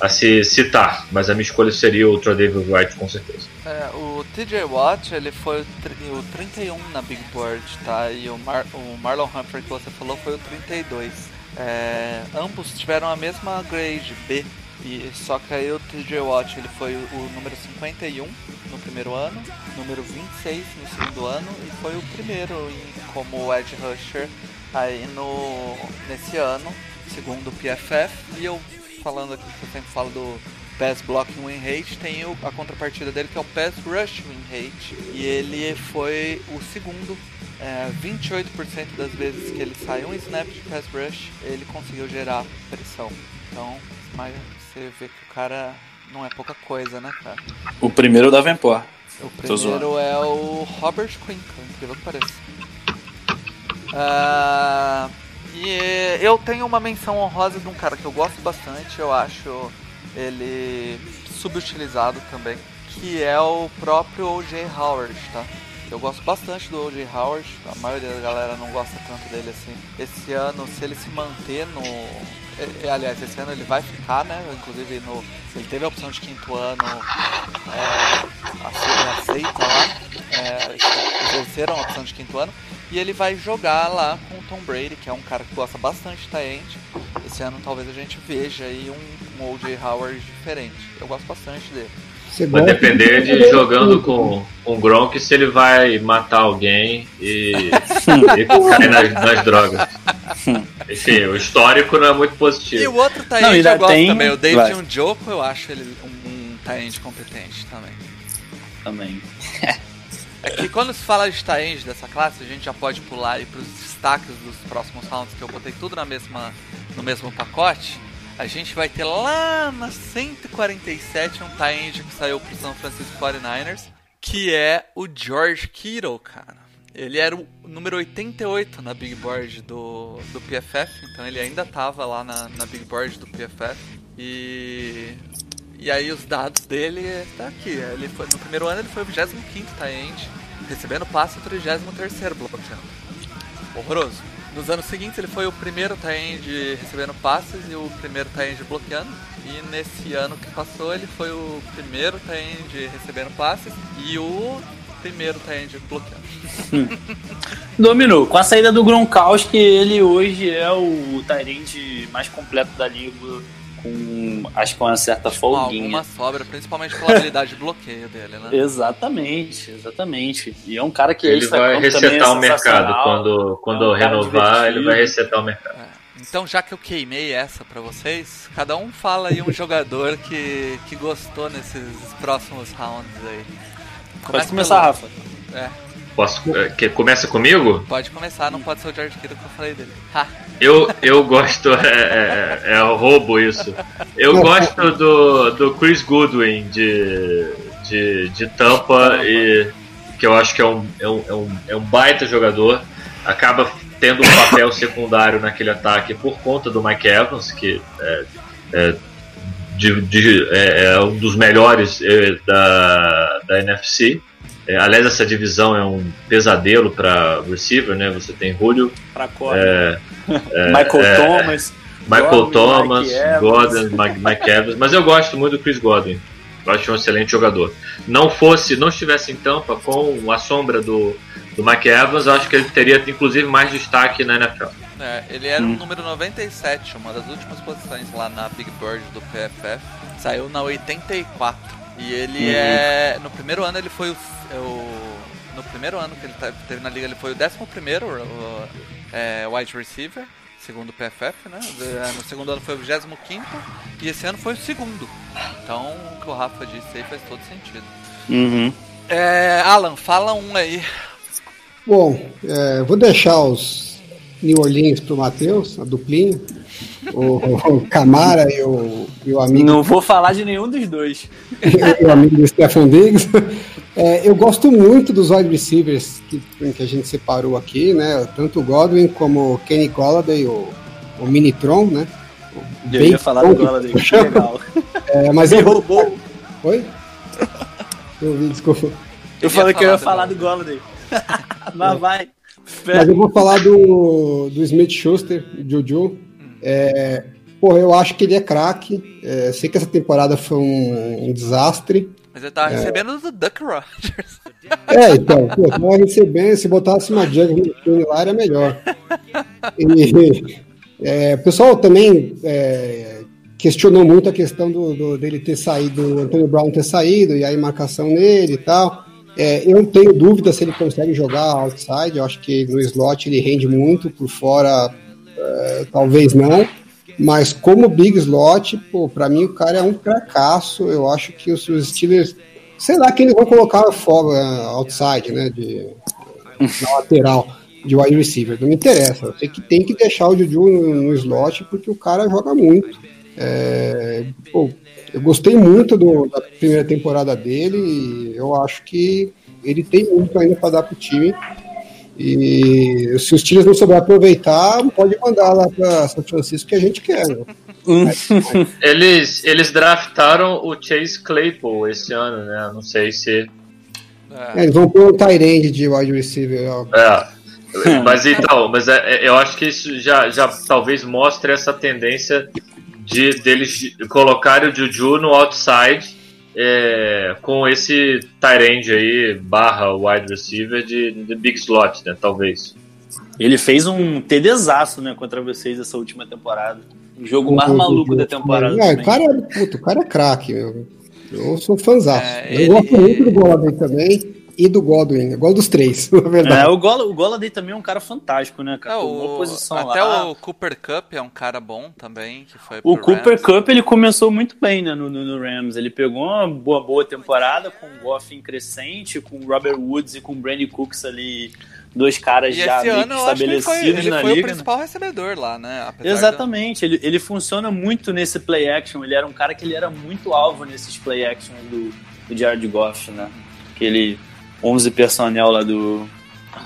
a se citar, mas a minha escolha seria o David White com certeza. É, o TJ Watt ele foi o, o 31 na Big Board, tá? E o, Mar o Marlon Humphrey que você falou foi o 32. É, ambos tiveram a mesma grade B, e, só que aí o TJ Watt ele foi o, número 51 no primeiro ano, número 26 no segundo ano e foi o primeiro em, como Edge Rusher aí no, nesse ano, segundo o PFF. E eu falando aqui, que eu sempre falo do Pass Blocking Win Rate, tem o, a contrapartida dele que é o Pass Rush Win Rate. E ele foi o segundo. É, 28% das vezes que ele saiu um snap de Pass Rush, ele conseguiu gerar pressão. Então, mas você vê que o cara não é pouca coisa, né, cara? O primeiro é o Davenport. O primeiro é o Robert Quinn, incrível que pareça. Uh, e eu tenho uma menção honrosa de um cara que eu gosto bastante, eu acho ele subutilizado também, que é o próprio O.J. Howard, tá? Eu gosto bastante do O.J. Howard, a maioria da galera não gosta tanto dele assim. Esse ano, se ele se manter no é, aliás, esse ano ele vai ficar, né? Inclusive no, ele teve a opção de quinto ano é, aceita lá, é, exerceram a opção de quinto ano, e ele vai jogar lá com o Tom Brady, que é um cara que gosta bastante de Taend. Esse ano talvez a gente veja aí um, um O.J. Howard diferente. Eu gosto bastante dele. Vai depender de jogando com, com o Gronk se ele vai matar alguém e, e cair nas, nas drogas. Enfim, o histórico não é muito positivo. E o outro Tyrande eu gosto tem... também, o David Njoku, eu acho ele um, um Tyrande competente também. Também. É que quando se fala de Tyrande dessa classe, a gente já pode pular para os destaques dos próximos rounds, que eu botei tudo na mesma, no mesmo pacote a gente vai ter lá na 147 um tie que saiu pro São Francisco 49ers, que é o George Kittle, cara. Ele era o número 88 na Big Board do, do PFF, então ele ainda tava lá na, na Big Board do PFF. E, e aí os dados dele tá aqui. Ele foi, no primeiro ano ele foi o 25 tie recebendo passe 33 bloqueando. Horroroso. Nos anos seguintes ele foi o primeiro tie recebendo passes e o primeiro tie bloqueando. E nesse ano que passou ele foi o primeiro tie recebendo passes e o primeiro tie bloqueando. Dominou. Com a saída do Gronkowski, ele hoje é o tie mais completo da liga com acho que uma certa folguinha. Alguma sobra, principalmente pela habilidade de bloqueio dele, né? Exatamente, exatamente. E é um cara que ele vai resetar o mercado quando quando é um renovar, ele vai resetar o mercado. É. Então, já que eu queimei essa para vocês, cada um fala aí um jogador que, que gostou nesses próximos rounds aí. Começa pode começar, pelo... Rafa. É. Posso, é, que começa comigo? Pode começar, não pode ser o George Kittle que eu falei dele. Ha. Eu, eu gosto, é, é, é roubo isso. Eu gosto do, do Chris Goodwin de, de, de Tampa e que eu acho que é um, é, um, é, um, é um baita jogador. Acaba tendo um papel secundário naquele ataque por conta do Mike Evans, que é, é, de, de, é, é um dos melhores é, da, da NFC. É, aliás, essa divisão é um pesadelo para receiver, né? Você tem Julio, é, é, Michael é, Thomas, Michael Gordon, Thomas, Mike Gordon, Mike, Mike Evans, mas eu gosto muito do Chris Godwin. Eu acho um excelente jogador. Não fosse, não estivesse em Tampa com a sombra do, do Mike Evans, eu acho que ele teria inclusive mais destaque na NFL. É, ele era hum. o número 97, uma das últimas posições lá na Big Bird do PFF. Saiu na 84. E ele uhum. é. No primeiro ano ele foi o, é o. no primeiro ano que ele tá, teve na liga, ele foi o 11 primeiro o, é, wide receiver, segundo o PFF, né? No segundo ano foi o 25 e esse ano foi o segundo. Então o que o Rafa disse aí faz todo sentido. Uhum. É, Alan, fala um aí. Bom, é, vou deixar os New Orleans pro Matheus, a duplinha o, o Camara e o, e o amigo. Não vou falar de nenhum dos dois. o amigo do Stefan Diggs. É, eu gosto muito dos wide receivers que, que a gente separou aqui, né? Tanto o Godwin como o Kenny Golladay, o, o Minitron, né? O eu ia falar do Golladay, que legal. É, mas Ele roubou. Oi? Eu ouvi, desculpa. Eu, falei que eu ia falar do Golladay. mas vai. Mas eu vou falar do, do Smith Schuster, Juju. É, pô, eu acho que ele é craque. É, sei que essa temporada foi um, um desastre. Mas ele tava é. recebendo do Duck Rogers. É, então, pô, tava recebendo, se botasse uma Jug no lá era melhor. E, é, o pessoal também é, questionou muito a questão do, do, dele ter saído, do Antônio Brown ter saído, e aí marcação nele e tal. É, eu não tenho dúvida se ele consegue jogar outside, eu acho que no slot ele rende muito, por fora é, talvez não, mas como big slot, pô, mim o cara é um fracasso, eu acho que os, Steelers, sei lá quem eles vão colocar fora, outside, né, de, na lateral, de wide receiver, não me interessa, eu sei que tem que deixar o Juju no, no slot, porque o cara joga muito, é, pô, eu gostei muito do, da primeira temporada dele e eu acho que ele tem muito ainda para dar pro time. E se os times não souber aproveitar, pode mandar lá para São Francisco que a gente quer. Né? eles, eles draftaram o Chase Claypool esse ano, né? Não sei se. É, eles vão pôr o Tyrande de wide receiver. É. Mas então, mas é, é, eu acho que isso já, já talvez mostre essa tendência de deles colocarem o Juju no outside é, com esse tight aí, barra wide receiver de, de big slot, né? Talvez. Ele fez um TDzaço, né, contra vocês essa última temporada. O jogo mais maluco da temporada. Não, o cara, é, puto, o cara é craque, meu. Eu sou fãzão. É, eu ele... gosto muito do Golladay também e do Godwin. Eu gosto dos três, na verdade. É, o, Gola, o Golladay também é um cara fantástico, né, cara? É, o, posição até lá. o Cooper Cup é um cara bom também. Que foi o Cooper Rams. Cup ele começou muito bem né, no, no, no, Rams. Ele pegou uma boa, boa temporada com o Goff em crescente, com o Robert Woods e com o Brandon Cooks ali dois caras e já esse ano, estabelecidos ele foi, ele na foi liga. o principal recebedor lá, né? Apesar Exatamente, ele, ele funciona muito nesse play action. Ele era um cara que ele era muito alvo nesses play action do, do Jared Goff, né? Aquele 11 personnel lá do,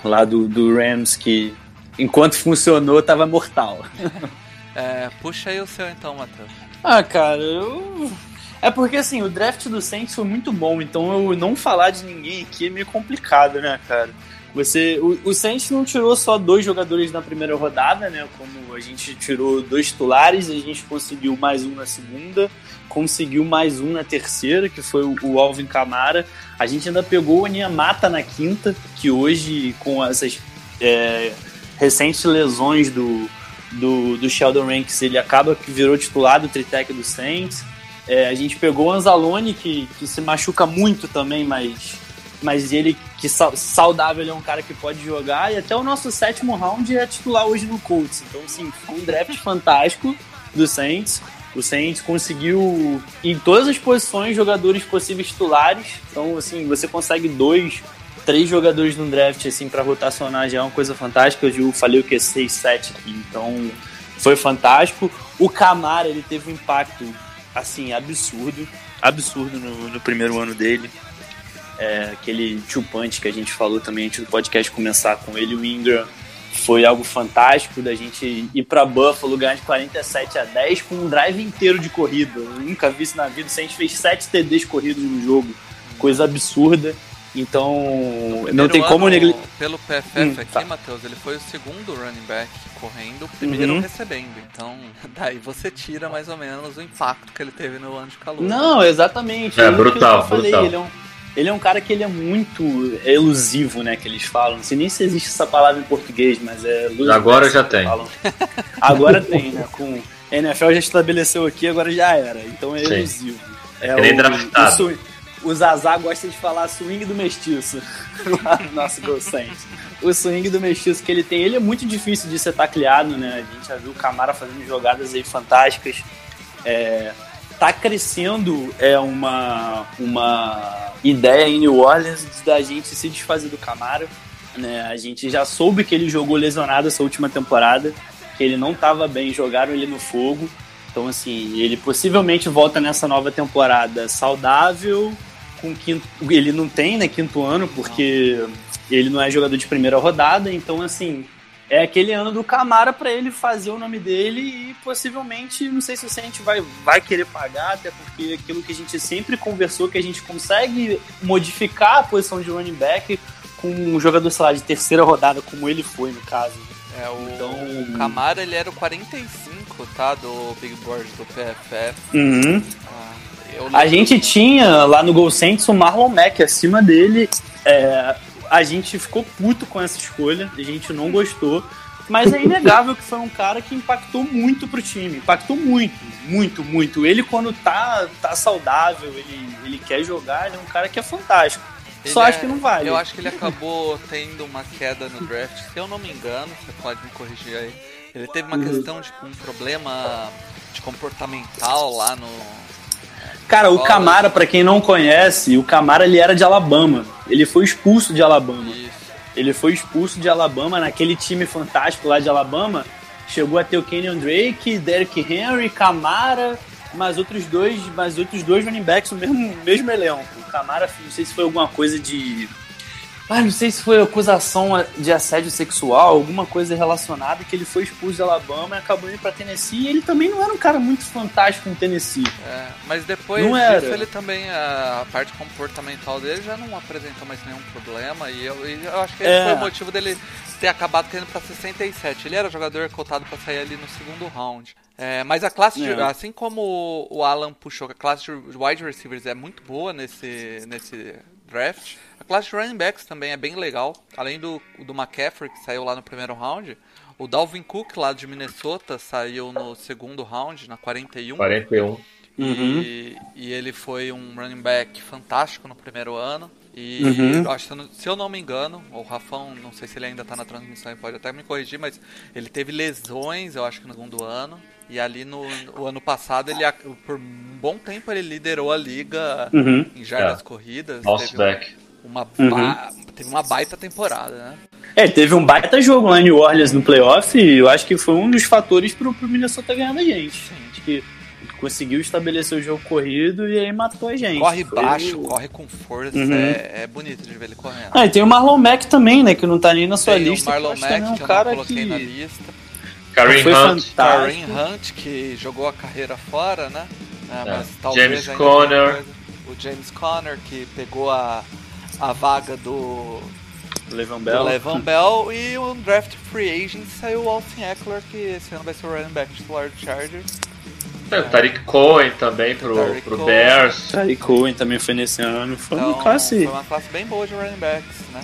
lá do, do Rams que, enquanto funcionou, tava mortal. é, puxa aí o seu então, Matheus. Ah, cara, eu. É porque assim, o draft do Saints foi muito bom, então eu não falar de ninguém aqui é meio complicado, né, cara? Você, o, o Saints não tirou só dois jogadores na primeira rodada, né? Como a gente tirou dois titulares, a gente conseguiu mais um na segunda, conseguiu mais um na terceira, que foi o, Alvin Camara. A gente ainda pegou o Mata na quinta, que hoje, com essas é, recentes lesões do, do, do Sheldon Ranks, ele acaba que virou titular do tritec do Saints. É, a gente pegou o Anzalone, que, que se machuca muito também, mas mas ele que saudável ele é um cara que pode jogar e até o nosso sétimo round é titular hoje no Colts. Então, assim, foi um draft fantástico do Saints. O Saints conseguiu em todas as posições jogadores possíveis titulares. Então, assim, você consegue dois, três jogadores no draft assim para rotacionar já é uma coisa fantástica. Eu falei o que 6, 7 aqui. Então, foi fantástico. O Camara, ele teve um impacto assim absurdo, absurdo no, no primeiro ano dele é, aquele punch que a gente falou também antes do podcast começar com ele, o Ingram, foi algo fantástico da gente ir para Buffalo, ganhar de 47 a 10 com um drive inteiro de corrida. Eu nunca vi isso na vida. A gente fez 7 TDs corridos no jogo, coisa absurda. Então, não tem como negar. Pelo PFF hum, aqui, tá. Matheus, ele foi o segundo running back correndo, o primeiro uhum. recebendo. Então, daí você tira mais ou menos o impacto que ele teve no ano de calor. Não, exatamente. É, é brutal, brutal. Falei, ele é um ele é um cara que ele é muito elusivo, né? Que eles falam. Não sei nem se existe essa palavra em português, mas é. Agora já tem. Agora tem, né? Com a NFL já estabeleceu aqui, agora já era. Então é Sim. elusivo. É ele o, draftado. O, o Zazá gosta de falar swing do mestiço lá no nosso Gol O swing do mestiço que ele tem, ele é muito difícil de ser tacleado, né? A gente já viu o Camara fazendo jogadas aí fantásticas. É, tá crescendo é uma, uma ideia em New Orleans da gente se desfazer do Camaro. Né? A gente já soube que ele jogou lesionado essa última temporada, que ele não estava bem, jogaram ele no fogo. Então, assim, ele possivelmente volta nessa nova temporada saudável, com quinto. Ele não tem, né, quinto ano, porque ele não é jogador de primeira rodada, então, assim, é aquele ano do Camara para ele fazer o nome dele e possivelmente, não sei se a gente vai, vai querer pagar, até porque aquilo que a gente sempre conversou, que a gente consegue modificar a posição de running back com um jogador, sei lá, de terceira rodada, como ele foi no caso. É, o, então, o Camara ele era o 45, tá? Do Big Board do PFF. Uhum. Ah, a gente tinha lá no Gol Saints o Marlon Mack acima dele. É, a gente ficou puto com essa escolha, a gente não gostou. Mas é inegável que foi um cara que impactou muito pro time. Impactou muito, muito, muito. Ele, quando tá, tá saudável, ele, ele quer jogar, ele é um cara que é fantástico. Ele Só é, acho que não vale. Eu acho que ele acabou tendo uma queda no draft. Se eu não me engano, você pode me corrigir aí. Ele teve uma uhum. questão de um problema de comportamental lá no, Cara, o Camara, para quem não conhece, o Camara ele era de Alabama. Ele foi expulso de Alabama. Ele foi expulso de Alabama naquele time fantástico lá de Alabama. Chegou a ter o Kenyon Drake, Derrick Henry, Camara, mais outros dois, mais outros dois running backs no mesmo, mesmo elenco. O Camara, não sei se foi alguma coisa de Ah, não sei se foi acusação de assédio sexual, alguma coisa relacionada, que ele foi expulso de Alabama e acabou indo pra Tennessee. E ele também não era um cara muito fantástico no Tennessee. É, mas depois Não disso, era. ele também, a parte comportamental dele já não apresentou mais nenhum problema. E eu, e eu acho que esse É. foi o motivo dele ter acabado caindo pra 67. Ele era jogador cotado pra sair ali no segundo round. É, mas a classe, de- É. assim como o Alan puxou, a classe de wide receivers é muito boa nesse, nesse draft. Classe de running backs também é bem legal. Além do, do McCaffrey, que saiu lá no primeiro round. O Dalvin Cook, lá de Minnesota, saiu no segundo round, na 41. 41. E, e ele foi um running back fantástico no primeiro ano. E Uhum. eu acho, que se eu não- me engano, o Rafão, não sei se ele ainda tá na transmissão e pode até me corrigir, mas ele teve lesões, eu acho que no segundo ano. E ali no, no ano passado, ele por um bom tempo ele liderou a liga Uhum. em jardas É. corridas. Bounce Teve back. Uma, Uhum. ba- teve uma baita temporada, né? É, teve um baita jogo lá em New Orleans no playoff e eu acho que foi um dos fatores pro, pro Minnesota ganhar da gente. Acho que conseguiu estabelecer o jogo corrido e aí matou a gente. Corre Foi baixo, corre com força, Uhum. é, é bonito de ver ele correndo. Ah, e tem o Marlon Mack também, né? Que não tá nem na sua Tem lista. o eu Marlon Mack, um que eu cara não coloquei que na lista. Kareem foi Hunt. fantástico. Karen Hunt, que jogou a carreira fora, né? É, mas talvez James Conner. coisa. O James Conner, que pegou a, a vaga do, Levan Bell. Levan Bell. E o draft free agent saiu o Austin Eckler, que esse ano vai ser o running back titular do Chargers. Tem o Tariq Cohen também pro, Tariq pro Cohen. Bears. Tariq Cohen também foi nesse ano. Foi Então, uma classe. foi uma classe bem boa de running backs, né?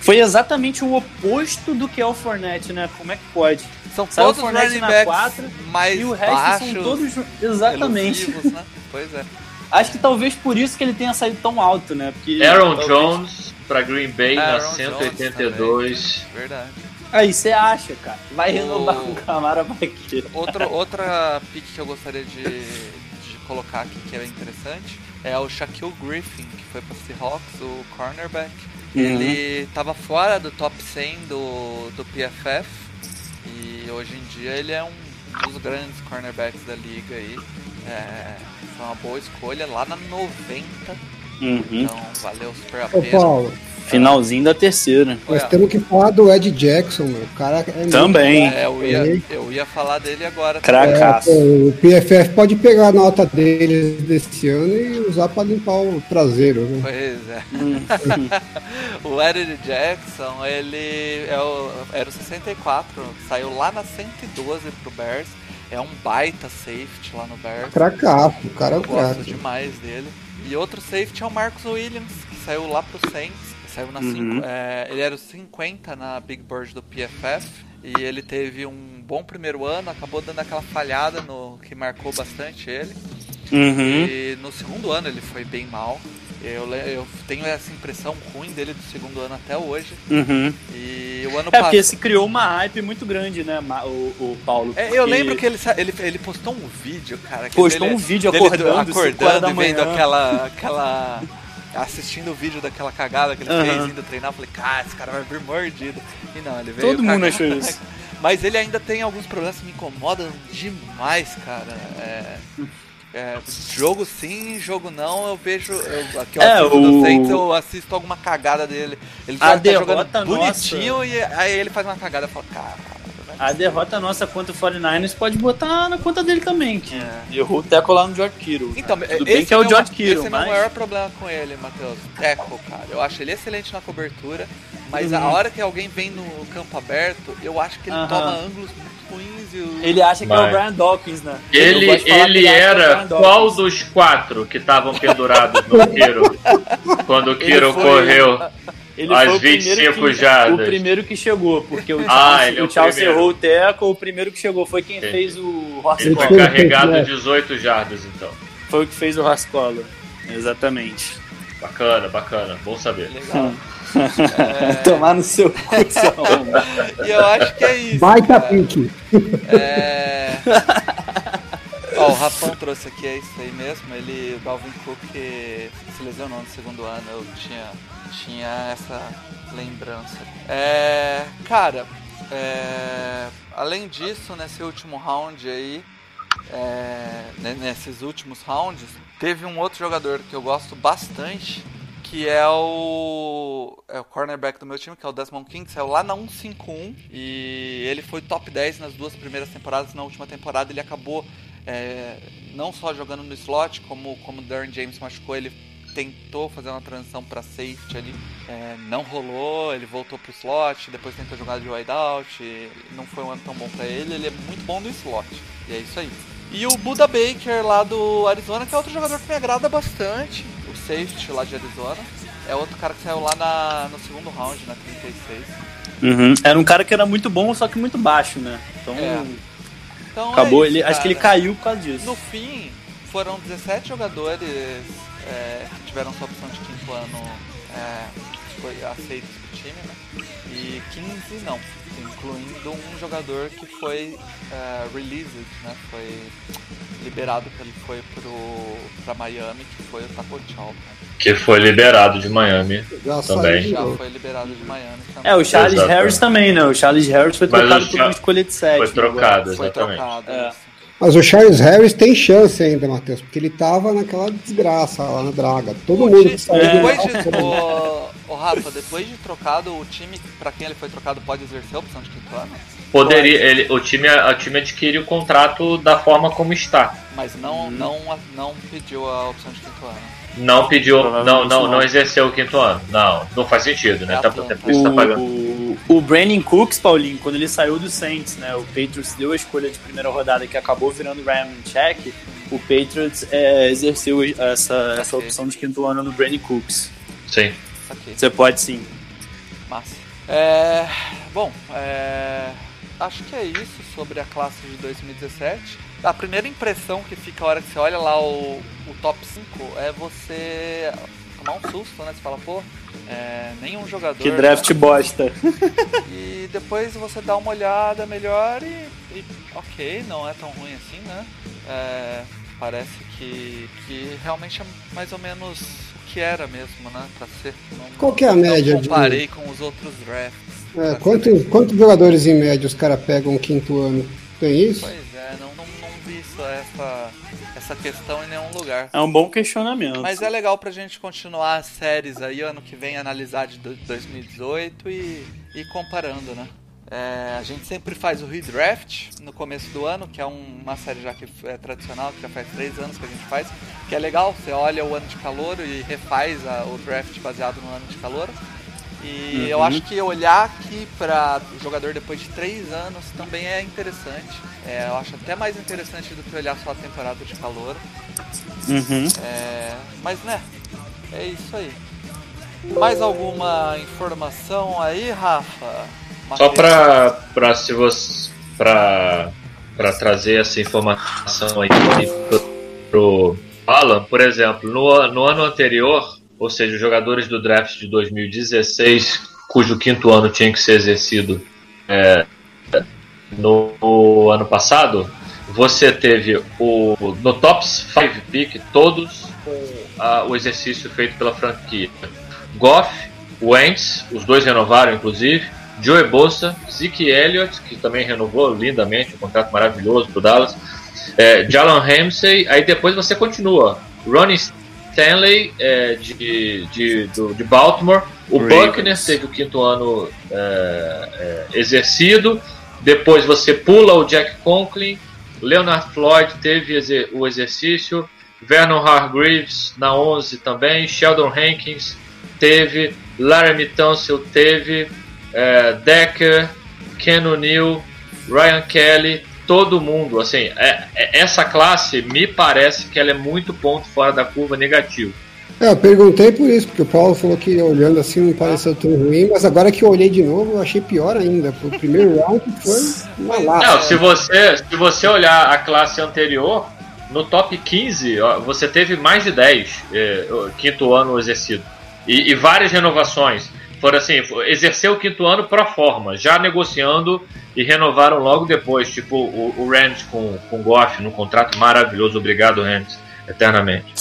Foi exatamente o oposto do que é o Fournette, né? Como é que pode? São Saiu todos running na backs quatro, mais e o resto baixos, são todos. Exatamente. né? Pois é. Acho que talvez por isso que ele tenha saído tão alto, né? Porque Aaron talvez- Jones pra Green Bay na Aaron 182. Verdade. Aí você acha, cara. Vai O- renovar com o Camara pra quê? Outra, outra pick que eu gostaria de, de colocar aqui que é interessante é o Shaquille Griffin, que foi para Seahawks, o cornerback. Uhum. Ele estava fora do top 100 do, do PFF e hoje em dia ele é um dos grandes cornerbacks da liga aí. É, foi uma boa escolha lá na 90, Uhum. então valeu super a Ô, pena. Paulo, Finalzinho da terceira. nós Olha, temos que falar do Ed Jackson, meu. O cara é muito Também. é, eu, ia, eu ia falar dele agora. Cracaço. É, o PFF pode pegar a nota deles desse ano e usar para limpar o traseiro, né? Pois é. Uhum. o Eddie Jackson, ele é o, era o 64, saiu lá na 112 pro Bears. É um baita safety lá no Bears. O cara é um gosto demais dele. E outro safety é o Marcus Williams, que saiu lá pro Saints. Saiu na Uhum. é, ele era o 50 na Big Bird do PFF. E ele teve um bom primeiro ano, acabou dando aquela falhada no que marcou bastante ele. Uhum. E no segundo ano ele foi bem mal. Eu, eu tenho essa impressão ruim dele do segundo ano até hoje. Uhum. E o ano É porque se criou uma hype muito grande, né, o, o Paulo? É, eu porque- lembro que ele, ele, ele postou um vídeo, cara. que Postou dele- um vídeo acordando, acordando da e vendo aquela, aquela. assistindo o vídeo daquela cagada que ele Aham. fez indo treinar. Eu falei, cara, esse cara vai vir mordido. E não, ele veio. Todo mundo achou isso. Mas ele ainda tem alguns problemas que me incomodam demais, cara. É. é, jogo sim, jogo não, eu vejo. Eu, aqui eu É, assisto o- Saints, eu assisto alguma cagada dele. Ele A tá jogando bonitinho e aí ele faz uma cagada e fala, cara. A derrota nossa contra o 49ers pode botar na conta dele também, que É. errou o teco lá no George Kittle. Então, Tudo esse bem que é o George Kittle, Esse é meu mas... maior problema com ele, Matheus. Teco, cara. Eu acho ele excelente na cobertura, mas Uhum. a hora que alguém vem no campo aberto, eu acho que ele Aham. toma ângulos ruins e o... Ele acha que é Vai. o Brian Dawkins, né? Ele, ele é o era qual dos quatro que estavam pendurados no Kiro? quando o Ele Kiro foi- correu. Ele Às foi o primeiro 25 que, jardas. O primeiro que chegou, porque o Ah, Charles, ele é o Charles errou o teco, o primeiro que chegou foi quem Entendi. fez o horse Ele foi carregado É. 18 jardas, então. Foi o que fez o collar. Exatamente. Bacana, bacana. Bom saber. Legal. Tomar no seu cu, E eu acho que é isso. Baita cara. pique. É... Ó, o Rafão trouxe aqui, é isso aí mesmo. Ele, o Dalvin Cook se lesionou no segundo ano, eu tinha, tinha essa lembrança. É, cara, é, além disso, nesse último round aí, é, nesses últimos rounds, teve um outro jogador que eu gosto bastante, que que é o, é o cornerback do meu time, que é o Desmond King, saiu lá na 151 e ele foi top 10 nas duas primeiras temporadas. Na última temporada ele acabou é, não só jogando no slot, como, como o Darren James machucou, ele tentou fazer uma transição para safety ali, é, não rolou, ele voltou pro slot, depois tentou jogar de wideout, não foi um ano tão bom para ele, ele é muito bom no slot. E é isso aí. E o Buda Baker lá do Arizona, que é outro jogador que me agrada bastante, safety lá de Arizona. É outro cara que saiu lá na, no segundo round, na 36. Uhum. Era um cara que era muito bom, só que muito baixo, né? Então, É. Então acabou é isso, ele. Acho que ele caiu por causa disso. No fim, foram 17 jogadores é, que tiveram sua opção de quinto ano é, foi aceitos pro time, né? E 15 não, incluindo um jogador que foi é, released, né? Foi liberado, que ele foi pro, pra Miami, que foi o Taco Chow. né? Que foi liberado de Miami. Já Também. Já foi liberado de Miami também. É, o Charles Exatamente. Harris também, né? O Charles Harris foi Mas trocado por uma escolha de sétimo. Foi trocado, Foi exatamente. trocado. É. Mas o Charles Harris tem chance ainda, Matheus, porque ele tava naquela desgraça lá na draga. Todo O mundo time- que saiu depois do de, o, o Rafa, depois de trocado, o time pra quem ele foi trocado pode exercer a opção de quinto ano, Poderia, ele, o, time, o time adquire o contrato da forma como está. mas não, Hum. não, não pediu a opção de quinto ano. Não pediu, não, não, não. não exerceu o quinto ano. Não, não faz sentido, né? Tá, Atlanta. por isso tá pagando. O, o, Brandon Cooks, Paulinho, quando ele saiu do Saints, né? O Patriots deu a escolha de primeira rodada que acabou virando Ryan Check. O Patriots é, exerceu essa, essa opção de quinto ano no Brandon Cooks. Sim. Ok, Você pode sim. massa. É, bom, é, acho que é isso sobre a classe de 2017. A primeira impressão que fica a hora que você olha lá o, o top 5 é você tomar um susto, né? Você fala, pô, é, nenhum jogador. Que né? draft bosta. E depois você dá uma olhada melhor e, e ok, não é tão ruim assim, né? É, parece que, que realmente é mais ou menos o que era mesmo, né? Pra ser. Não, Qual que é a média de- comparei com os outros drafts. É, quantos, quantos jogadores em média os caras pegam quinto ano? Tem isso? Pois isso, essa, essa questão em nenhum lugar. É um bom questionamento. Mas é legal pra gente continuar as séries aí, ano que vem, analisar de do- 2018 e ir comparando, né? É, a gente sempre faz o redraft no começo do ano, que é um- uma série já que é tradicional, que já faz três anos que a gente faz, que é legal, você olha o ano de calor e refaz a- o draft baseado no ano de calor. E eu acho que olhar aqui para o jogador depois de três anos também é interessante. É, eu acho até mais interessante do que olhar só a temporada de calor. Uhum. É, mas né, é isso aí. Mais alguma informação aí, Rafa? Só pra, pra se você. Pra, pra trazer essa informação aí pro, pro Alan, por exemplo, no, no ano anterior, ou seja, os jogadores do draft de 2016, cujo quinto ano tinha que ser exercido é, no, no ano passado, você teve o, no top 5 pick todos com ah, o exercício feito pela franquia. Goff, Wentz, os dois renovaram inclusive, Joey Bosa, Zeke Elliott, que também renovou lindamente, um contrato maravilhoso pro Dallas, é, Jalen Ramsey, aí depois você continua, Ronnie Stanley é, de, de, do- de Baltimore, o Ravens. Buckner teve o quinto ano é, é, exercido, depois você pula o Jack Conklin, Leonard Floyd teve exer- o exercício, Vernon Hargreaves na 11 também, Sheldon Hankins teve, Laramie Tunsil teve, é, Decker, Ken O'Neill, Ryan Kelly, todo mundo, assim, é- é- essa classe me parece que ela é muito ponto fora da curva negativo. É, eu perguntei por isso, porque o Paulo falou que olhando assim não pareceu tão ruim, mas agora que eu olhei de novo eu achei pior ainda. O primeiro round foi uma Não, lata. se você, se você olhar a classe anterior, no top 15, ó, você teve mais de 10 é, o quinto ano exercido. E, e várias renovações. Foram assim, exerceu o quinto ano pro forma, já negociando e renovaram logo depois, tipo o, o Rams com, com o Goff num contrato maravilhoso. Obrigado, Rams, eternamente.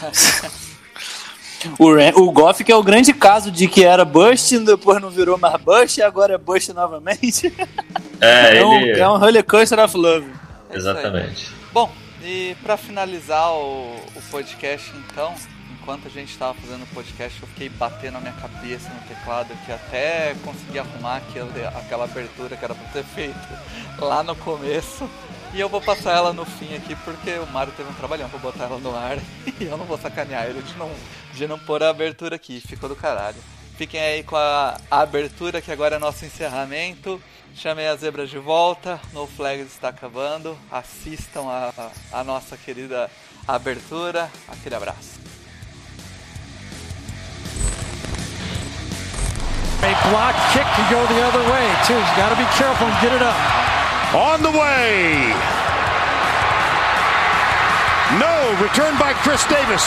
O, Ram- o Goff que é o grande caso de que era bust, depois não virou mais bust e agora é bust novamente. É, É, um, ele. é um roller coaster of love. É. Exatamente. Bom, e pra finalizar o, o podcast então, enquanto a gente tava fazendo o podcast, eu fiquei batendo a minha cabeça no teclado que até consegui arrumar aquele, aquela abertura que era pra ter feito lá no começo. E eu vou passar ela no fim aqui porque o Mario teve um trabalhão pra botar ela no ar e eu não vou sacanear ele de não, de não pôr a abertura aqui, ficou do caralho. Fiquem aí com a, a abertura que agora é nosso encerramento. Chamei as zebras de volta, No Flags está acabando. Assistam a, a nossa querida abertura. Aquele abraço. A block kick can go the other way too. You got to be careful and get it up. On the way. No, returned by Chris Davis.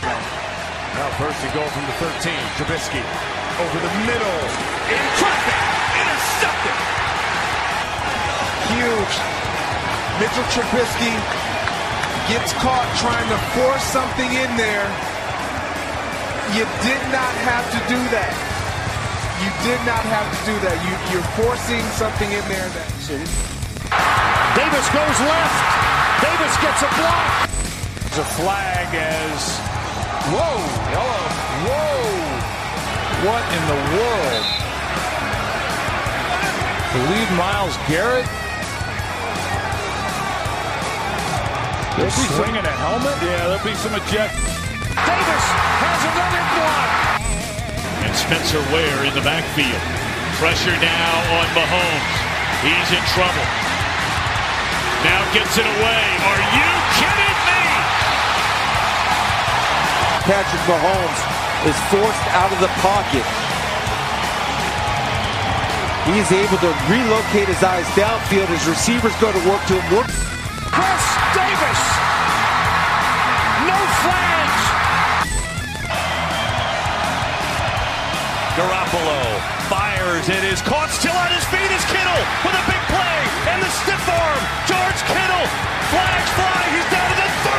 Now first and goal from the 13. Trubisky over the middle. In traffic. Intercepted. Huge. Mitchell Trubisky gets caught trying to force something in there. You did not have to do that. You did not have to do that. You, you're forcing something in there that. Davis goes left. Davis gets a block. There's a flag as Whoa! Hello. Whoa! what in the world? Believe Miles Garrett. They're swinging a helmet. Yeah, there'll be some eject. Davis has another block. Spencer Ware in the backfield. Pressure now on Mahomes. He's in trouble. Now gets it away. Are you kidding me? Patrick Mahomes is forced out of the pocket. He's able to relocate his eyes downfield as receivers go to work to him. Garoppolo fires. It is caught still on his feet is Kittle with a big play and the stiff arm. George Kittle. Flags fly. He's down to the